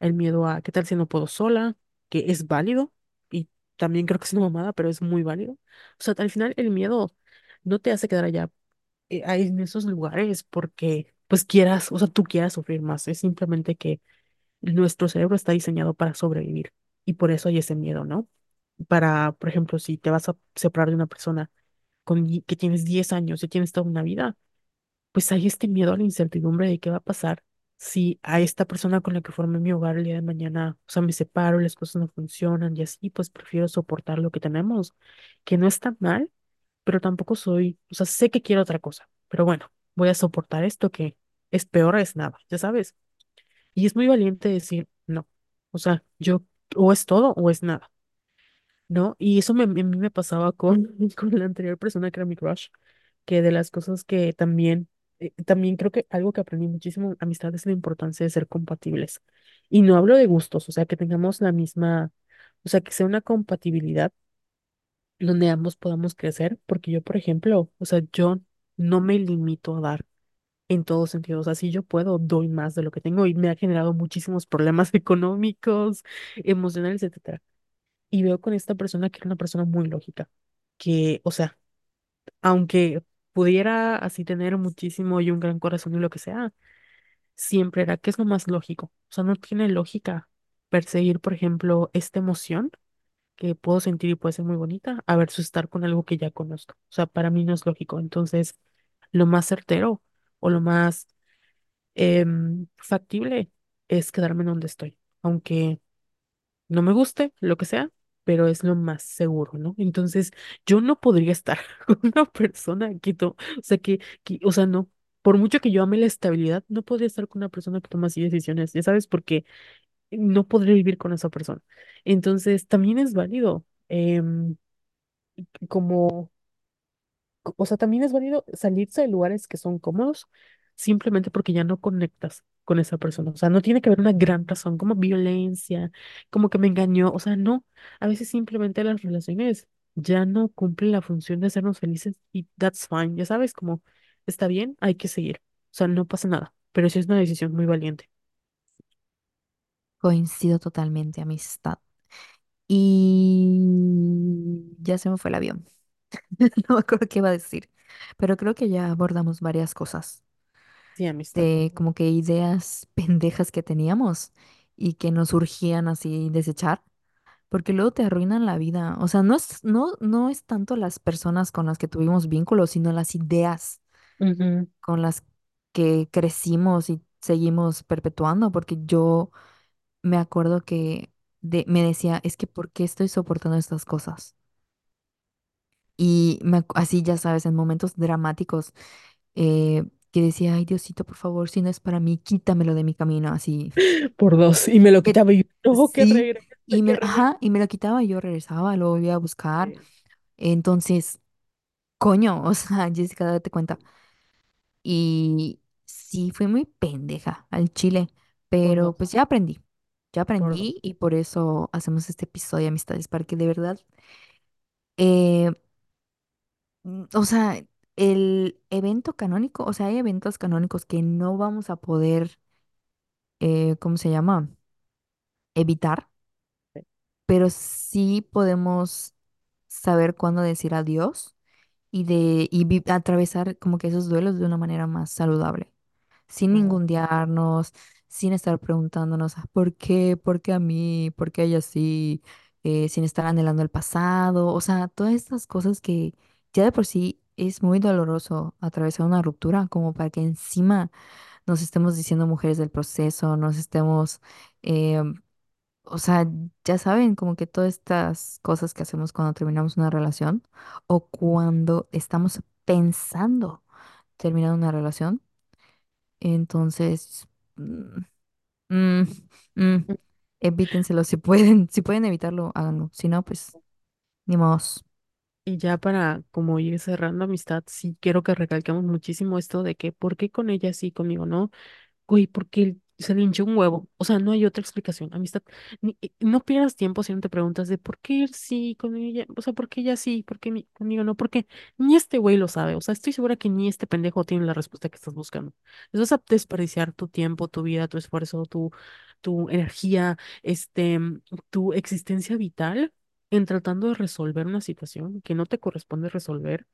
El miedo a qué tal si no puedo sola, que es válido. Y también creo que es una mamada, pero es muy válido. O sea, al final el miedo no te hace quedar allá, eh, en esos lugares porque, pues quieras, o sea, tú quieras sufrir más. Es simplemente que nuestro cerebro está diseñado para sobrevivir y por eso hay ese miedo, ¿no? Para, por ejemplo, si te vas a separar de una persona con, que tienes 10 años y tienes toda una vida pues hay este miedo a la incertidumbre de qué va a pasar si a esta persona con la que formé mi hogar el día de mañana, o sea, me separo, las cosas no funcionan y así, pues prefiero soportar lo que tenemos, que no está mal, pero tampoco soy, o sea, sé que quiero otra cosa, pero bueno, voy a soportar esto que es peor, es nada, ya sabes. Y es muy valiente decir, no, o sea, yo o es todo o es nada. ¿no? Y eso me, a mí me pasaba con, con la anterior persona que era mi crush, que de las cosas que también, eh, también creo que algo que aprendí muchísimo en amistad es la importancia de ser compatibles. Y no hablo de gustos, o sea, que tengamos la misma, o sea, que sea una compatibilidad donde ambos podamos crecer, porque yo, por ejemplo, o sea, yo no me limito a dar en todos sentidos, si yo puedo, doy más de lo que tengo y me ha generado muchísimos problemas económicos, emocionales, etcétera. Y veo con esta persona que era una persona muy lógica, que, o sea, aunque pudiera así tener muchísimo y un gran corazón y lo que sea, siempre era, ¿qué es lo más lógico? O sea, no tiene lógica perseguir, por ejemplo, esta emoción que puedo sentir y puede ser muy bonita, a versus estar con algo que ya conozco. O sea, para mí no es lógico. Entonces, lo más certero o lo más em, factible es quedarme donde estoy, aunque no me guste, lo que sea, pero es lo más seguro, ¿no? Entonces, yo no podría estar con una persona que, to- o sea, que, o sea, no, por mucho que yo ame la estabilidad, no podría estar con una persona que toma así decisiones, ya sabes, porque no podré vivir con esa persona. Entonces, también es válido, em, como o sea, también es válido salirse de lugares que son cómodos simplemente porque ya no conectas con esa persona. O sea, no tiene que haber una gran razón como violencia, como que me engañó. O sea, no. A veces simplemente las relaciones ya no cumplen la función de hacernos felices y that's fine. Ya sabes, como está bien, hay que seguir. O sea, no pasa nada. Pero sí es una decisión muy valiente. Coincido totalmente, amistad. Y ya se me fue el avión. No me acuerdo qué iba a decir, pero creo que ya abordamos varias cosas Sí, amistad. de como que ideas pendejas que teníamos y que nos surgían así desechar, porque luego te arruinan la vida. O sea, no es, no, no es tanto las personas con las que tuvimos vínculos, sino las ideas Ujú. con las que crecimos y seguimos perpetuando, porque yo me acuerdo que de- me decía, es que ¿por qué estoy soportando estas cosas? Y me, ac- así, ya sabes, en momentos dramáticos, eh, que decía, ay Diosito, por favor, si no es para mí, quítamelo de mi camino, así. Por dos. Y me lo quitaba y yo, no, que sí, y me, ajá, y me lo quitaba, y yo regresaba, lo volvía a buscar. Entonces, coño, o sea, Jessica, date cuenta. Y sí, fui muy pendeja al chile, Por pero dos. pues ya aprendí, ya Por dos. aprendí, y por eso hacemos este episodio de amistades, para que de verdad eh, Mm, O sea, el evento canónico, o sea, hay eventos canónicos que no vamos a poder, eh, ¿cómo se llama? Evitar, pero sí podemos saber cuándo decir adiós y de y vi- atravesar como que esos duelos de una manera más saludable, sin Ah, ningunearnos, sin estar preguntándonos "Ah, ¿por qué? ¿Por qué a mí? ¿Por qué a ella sí? Eh, sin estar anhelando el pasado, o sea, todas estas cosas que ya de por sí es muy doloroso atravesar una ruptura, como para que encima nos estemos diciendo mujeres del proceso, nos estemos eh, o sea, ya saben, como que todas estas cosas que hacemos cuando terminamos una relación o cuando estamos pensando terminar una relación. Entonces, mm, mm, mm, evítenselo si pueden. Si pueden evitarlo, háganlo. Si no, pues ni modo. Y ya para como ir cerrando amistad, sí quiero que recalquemos muchísimo esto de que por qué con ella sí, conmigo no. Güey, porque se le hinchó un huevo. O sea, no hay otra explicación. Amistad, ni- no pierdas tiempo si no te preguntas de por qué sí con ella, o sea, por qué ella sí, por qué mi- conmigo no, porque ni este güey lo sabe. O sea, estoy segura que ni este pendejo tiene la respuesta que estás buscando. Entonces vas a desperdiciar tu tiempo, tu vida, tu esfuerzo, tu, tu energía, este, tu existencia vital en tratando de resolver una situación que no te corresponde resolver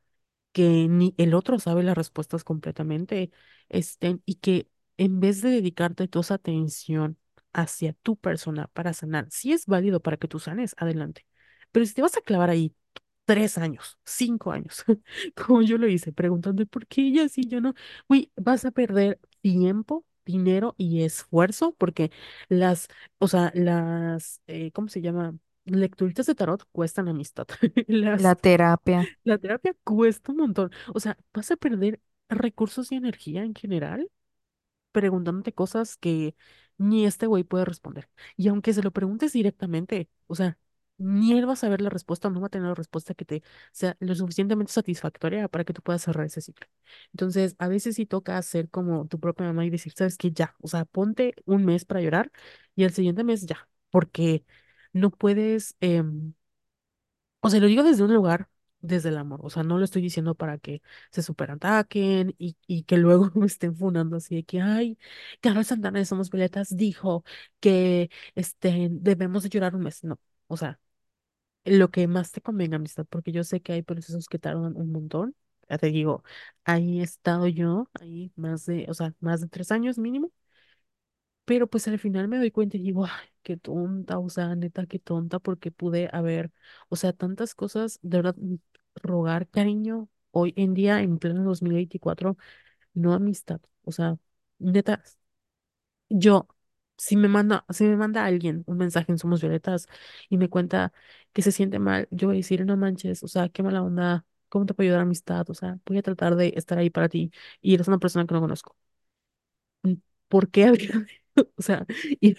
que ni el otro sabe las respuestas completamente, este, y que en vez de dedicarte toda esa atención hacia tu persona para sanar, si es válido para que tú sanes, adelante. Pero si te vas a clavar ahí tres años, cinco años, como yo lo hice, preguntando por qué ella sí, yo no, uy, vas a perder tiempo. dinero y esfuerzo porque las, o sea, las, eh, ¿cómo se llama? Lecturitas de tarot cuestan amistad. La terapia. la terapia cuesta un montón. O sea, vas a perder recursos y energía en general preguntándote cosas que ni este güey puede responder. Y aunque se lo preguntes directamente, o sea, ni él va a saber la respuesta, no va a tener la respuesta que te sea lo suficientemente satisfactoria para que tú puedas cerrar ese ciclo. Entonces, a veces sí toca hacer como tu propia mamá y decir, ¿sabes qué? Ya, o sea, ponte un mes para llorar y el siguiente mes ya, porque no puedes... em, o sea, lo digo desde un lugar, desde el amor. O sea, no lo estoy diciendo para que se superataquen y, y que luego me estén funando así de que, ay, Carlos Santana de Somos Violetas dijo que este, debemos de llorar un mes. No, o sea, lo que más te convenga, amistad, porque yo sé que hay procesos que tardan un montón. Ya te digo, ahí he estado yo, ahí más de, o sea, más de tres años mínimo. Pero pues al final me doy cuenta y digo, ay, qué tonta, o sea, neta, qué tonta, porque pude haber, o sea, tantas cosas, de verdad, mm, rogar cariño hoy en día, en pleno 2024 no amistad. O sea, neta, yo, si me manda, si me manda alguien un mensaje en Somos Violetas y me cuenta que se siente mal, yo voy a decir, no manches, o sea, qué mala onda, ¿cómo te puedo ayudar amistad? O sea, voy a tratar de estar ahí para ti y eres una persona que no conozco. mm, ¿por qué habría O sea, y,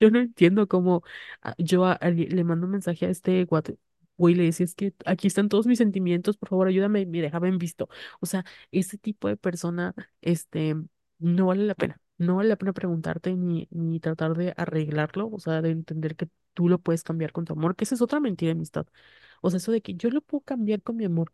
yo no entiendo cómo ah, yo le mando un mensaje a este guate, güey, le decía, es que aquí están todos mis sentimientos, por favor, ayúdame, me dejaba en visto. O sea, ese tipo de persona, este, no vale la pena. No vale la pena preguntarte ni, ni tratar de arreglarlo, o sea, de entender que tú lo puedes cambiar con tu amor, que esa es otra mentira de amistad. O sea, eso de que yo lo puedo cambiar con mi amor.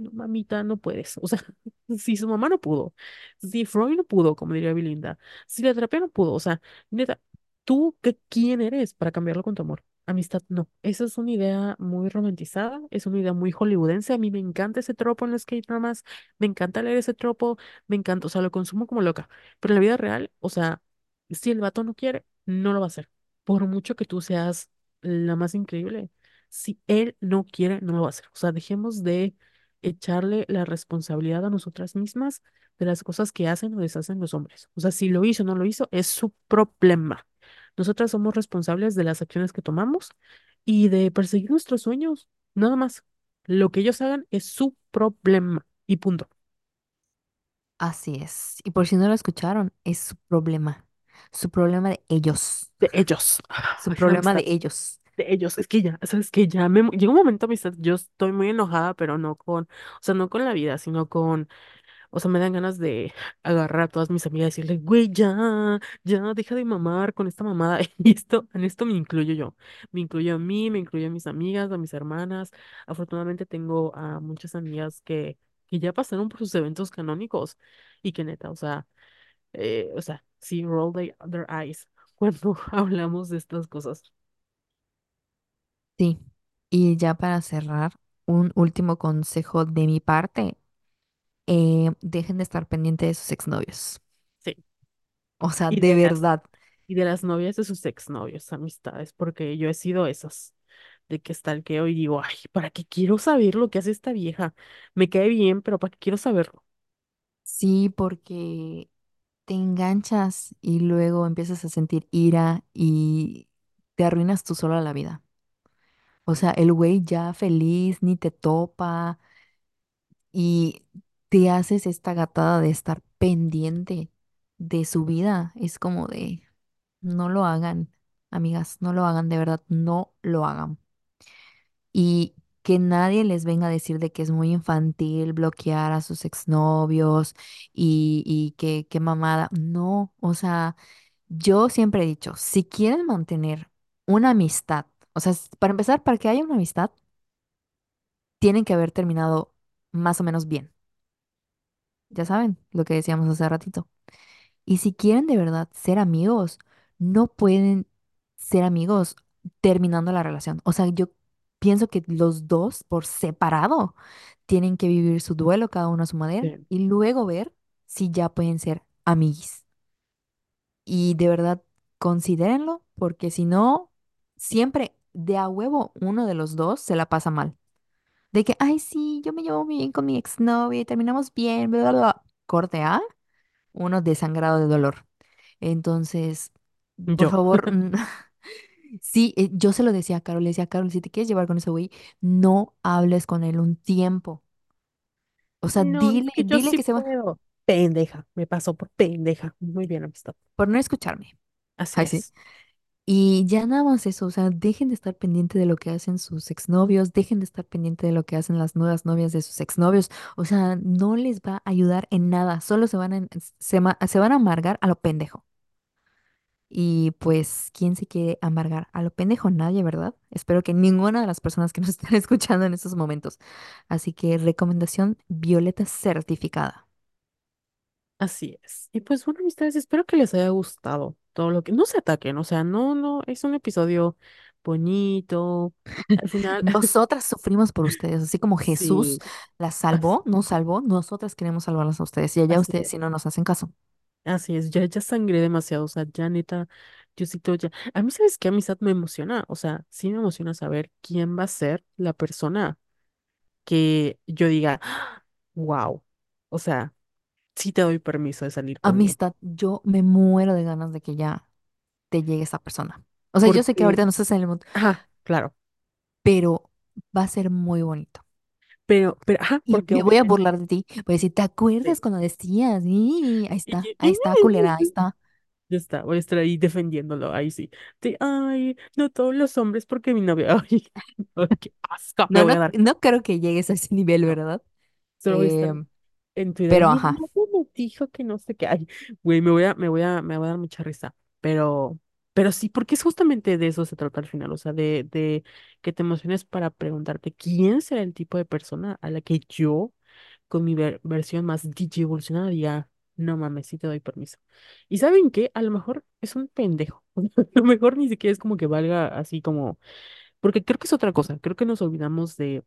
No, mamita, no puedes. O sea, si su mamá no pudo, si Freud no pudo, como diría Belinda, si la terapia no pudo, o sea, neta, ¿tú qué, quién eres para cambiarlo con tu amor? Amistad, no. Esa es una idea muy romantizada, es una idea muy hollywoodense. A mí me encanta ese tropo en los K-dramas, me encanta leer ese tropo, me encanta, o sea, lo consumo como loca. Pero en la vida real, o sea, si el vato no quiere, no lo va a hacer. Por mucho que tú seas la más increíble, si él no quiere, no lo va a hacer. O sea, dejemos de echarle la responsabilidad a nosotras mismas de las cosas que hacen o deshacen los hombres. O sea, si lo hizo o no lo hizo, es su problema. Nosotras somos responsables de las acciones que tomamos y de perseguir nuestros sueños, nada más. Lo que ellos hagan es su problema y punto. Así es. Y por si no lo escucharon, es su problema. Su problema de ellos. De ellos. Su Ay, problema de ellos. Ellos. Es que ya, sabes que ya me... Llega un momento, amistad, yo estoy muy enojada, pero no con, o sea, no con la vida, sino con O sea, me dan ganas de agarrar a todas mis amigas y decirles, güey, ya, ya, deja de mamar con esta mamada. Y esto, en esto me incluyo yo. Me incluyo a mí, me incluyo a mis amigas, a mis hermanas. Afortunadamente tengo a muchas amigas que, que ya pasaron por sus eventos canónicos y que neta, o sea, eh, o sea, sí, roll their eyes cuando hablamos de estas cosas. Sí. Y ya para cerrar, un último consejo de mi parte. eh, dejen de estar pendiente de sus exnovios. Sí. O sea, Y de de las, verdad. y de las novias de sus exnovios, amistades, porque yo he sido esas. de que stalkeo y digo, ay, ¿para qué quiero saber lo que hace esta vieja? Me cae bien, pero ¿para qué quiero saberlo? Sí, porque te enganchas y luego empiezas a sentir ira y te arruinas tú sola la vida. O sea, el güey ya feliz, ni te topa y te haces esta gatada de estar pendiente de su vida. Es como de, no lo hagan, amigas, no lo hagan, de verdad, no lo hagan. Y que nadie les venga a decir de que es muy infantil bloquear a sus exnovios y, y que, qué mamada. No, o sea, yo siempre he dicho, si quieren mantener una amistad, o sea, s- para empezar, para que haya una amistad, tienen que haber terminado más o menos bien. Ya saben lo que decíamos hace ratito. Y si quieren de verdad ser amigos, no pueden ser amigos terminando la relación. O sea, yo pienso que los dos por separado tienen que vivir su duelo cada uno a su manera Sí. y luego ver si ya pueden ser amiguis. Y de verdad, considérenlo, porque si no, siempre de a huevo uno de los dos se la pasa mal. De que, ay, sí, yo me llevo muy bien con mi exnovia y terminamos bien, bla, bla, bla. Corte A, uno desangrado de dolor. Entonces, por Yo. favor, sí, eh, yo se lo decía a Carol, le decía a Carol, si te quieres llevar con ese güey, no hables con él un tiempo. O sea, No, es dile, que yo dile sí que se va, puedo. Pendeja, me pasó por pendeja. Muy bien, amistad. por no escucharme. Así Ay, sí. es. Y ya nada más eso, o sea, dejen de estar pendiente de lo que hacen sus exnovios, dejen de estar pendiente de lo que hacen las nuevas novias de sus exnovios, o sea, no les va a ayudar en nada, solo se van a, se, se van a amargar a lo pendejo. Y pues, ¿quién se quiere amargar a lo pendejo? Nadie, ¿verdad? Espero que ninguna de las personas que nos están escuchando en estos momentos. Así que recomendación violeta certificada. Así es. Y pues bueno, amistades, espero que les haya gustado todo lo que... No se ataquen, o sea, no, no, es un episodio bonito. Al final, Nosotras sufrimos por ustedes, así como Jesús sí, las as- salvó, nos salvó, nosotras queremos salvarlas a ustedes y allá así ustedes es. si no nos hacen caso. Así es, ya, ya sangré demasiado, o sea, ya neta, yo sí todo ya. A mí, ¿sabes qué? Amistad me emociona, o sea, sí me emociona saber quién va a ser la persona que yo diga, wow, o sea, sí te doy permiso de salir conmigo. Amistad, yo me muero de ganas de que ya te llegue esa persona. O sea, yo sé que Porque, ahorita no estás en el mundo, ajá, claro, pero va a ser muy bonito. pero, pero, ajá, Y porque me voy a obviamente, burlar de ti. Voy a decir, ¿te acuerdas cuando decías? Y ahí está, ahí está, culera, ahí está. Ya está, voy a estar ahí defendiéndolo, ahí sí. Ay, no todos los hombres porque mi novia, ay, ay, qué asco, le No, voy no, a dar. no creo que llegues a ese nivel, No, ¿verdad? solo voy a estar Em, en Twitter. pero ajá, novio me dijo que no sé qué. Ay, güey, me voy a, me voy a, me va a dar mucha risa. Pero, pero sí, porque es justamente de eso se trata al final. O sea, de, de que te emociones para preguntarte quién será el tipo de persona a la que yo con mi ver- versión más DJ evolucionada diga, no mames, sí te doy permiso. ¿Y saben qué? A lo mejor es un pendejo. A lo mejor ni siquiera es como que valga así como, porque creo que es otra cosa. Creo que nos olvidamos de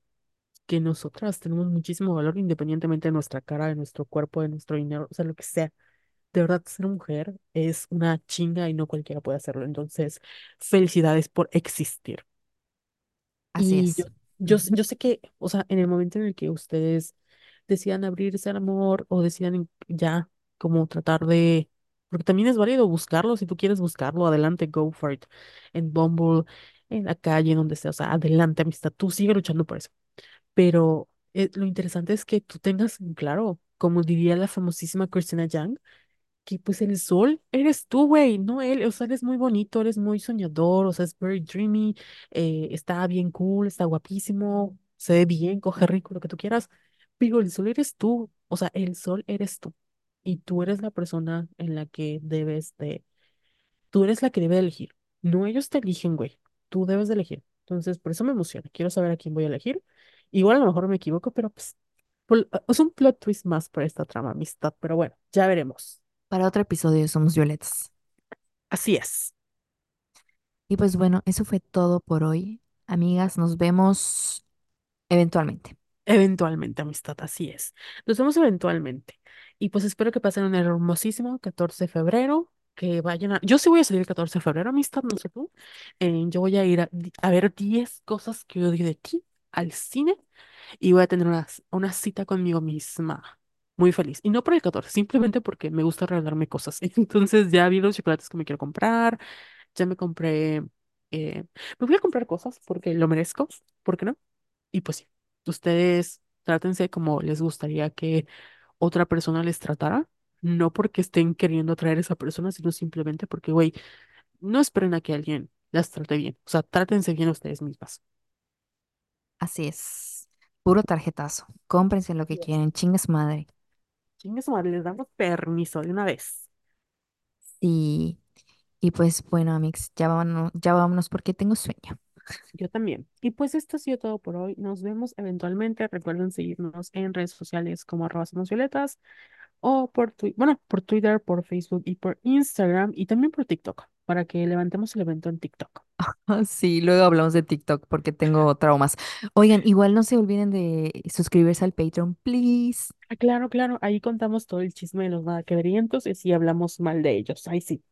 que nosotras tenemos muchísimo valor independientemente de nuestra cara, de nuestro cuerpo, de nuestro dinero, o sea, lo que sea. De verdad, ser mujer es una chinga y no cualquiera puede hacerlo. Entonces, felicidades por existir. así Y yo, es. yo, s- yo sé que, o sea, en el momento en el que ustedes decidan abrirse al amor o decidan en- ya como tratar de, porque también es válido buscarlo, si tú quieres buscarlo, adelante, go for it. En Bumble, en la calle, donde sea, o sea, adelante, amistad, tú sigue luchando por eso. Pero eh, lo interesante es que tú tengas en claro, como diría la famosísima Christina Yang, que pues el sol eres tú, güey, no él, o sea, eres muy bonito, eres muy soñador, o sea, es very dreamy, eh, está bien cool, está guapísimo, se ve bien, coge rico, lo que tú quieras, pero el sol eres tú, o sea, el sol eres tú, y tú eres la persona en la que debes de, tú eres la que debe de elegir, no ellos te eligen, güey, tú debes de elegir, entonces por eso me emociona, quiero saber a quién voy a elegir, igual a lo mejor me equivoco, pero pues, es un plot twist más para esta trama, amistad, pero bueno, ya veremos. Para otro episodio Somos Violetas. Así es. Y pues bueno, eso fue todo por hoy. Amigas, nos vemos eventualmente. Eventualmente, amistad, así es. Nos vemos eventualmente. Y pues espero que pasen un hermosísimo 14 de febrero, que vayan a... Yo sí voy a salir el 14 de febrero, amistad, no sé tú. Eh, yo voy a ir a, a ver 10 cosas que odio de ti al cine y voy a tener una, una cita conmigo misma. Muy feliz. Y no por el 14, simplemente porque me gusta regalarme cosas. Entonces ya vi los chocolates que me quiero comprar, ya me compré... eh, me voy a comprar cosas porque lo merezco, ¿por qué no? Y pues sí, ustedes trátense como les gustaría que otra persona les tratara, no porque estén queriendo atraer a esa persona, sino simplemente porque, güey, no esperen a que alguien las trate bien. O sea, trátense bien ustedes mismas. Así es. Puro tarjetazo. Cómprense lo que Yes. quieren. Chingue madre. Chingue su madre, les damos permiso de una vez. Y, y pues bueno, amigos, ya vámonos, ya vámonos porque tengo sueño. Yo también. Y pues esto ha sido todo por hoy. Nos vemos eventualmente. Recuerden seguirnos en redes sociales como arroba somos violetas o por Twitter, bueno, por Twitter, por Facebook y por Instagram y también por TikTok. Para que levantemos el evento en TikTok. Sí, luego hablamos de TikTok porque tengo traumas. Oigan, igual no se olviden de suscribirse al Patreon, please. Ah, claro, claro, ahí contamos todo el chisme de los nada que verientos y si hablamos mal de ellos. Ahí sí.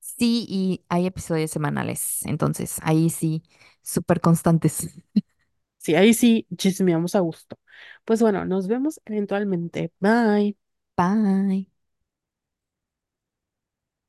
Sí, y hay episodios semanales, entonces ahí sí, súper constantes. Sí, ahí sí chismeamos a gusto. Pues bueno, nos vemos eventualmente. Bye. Bye.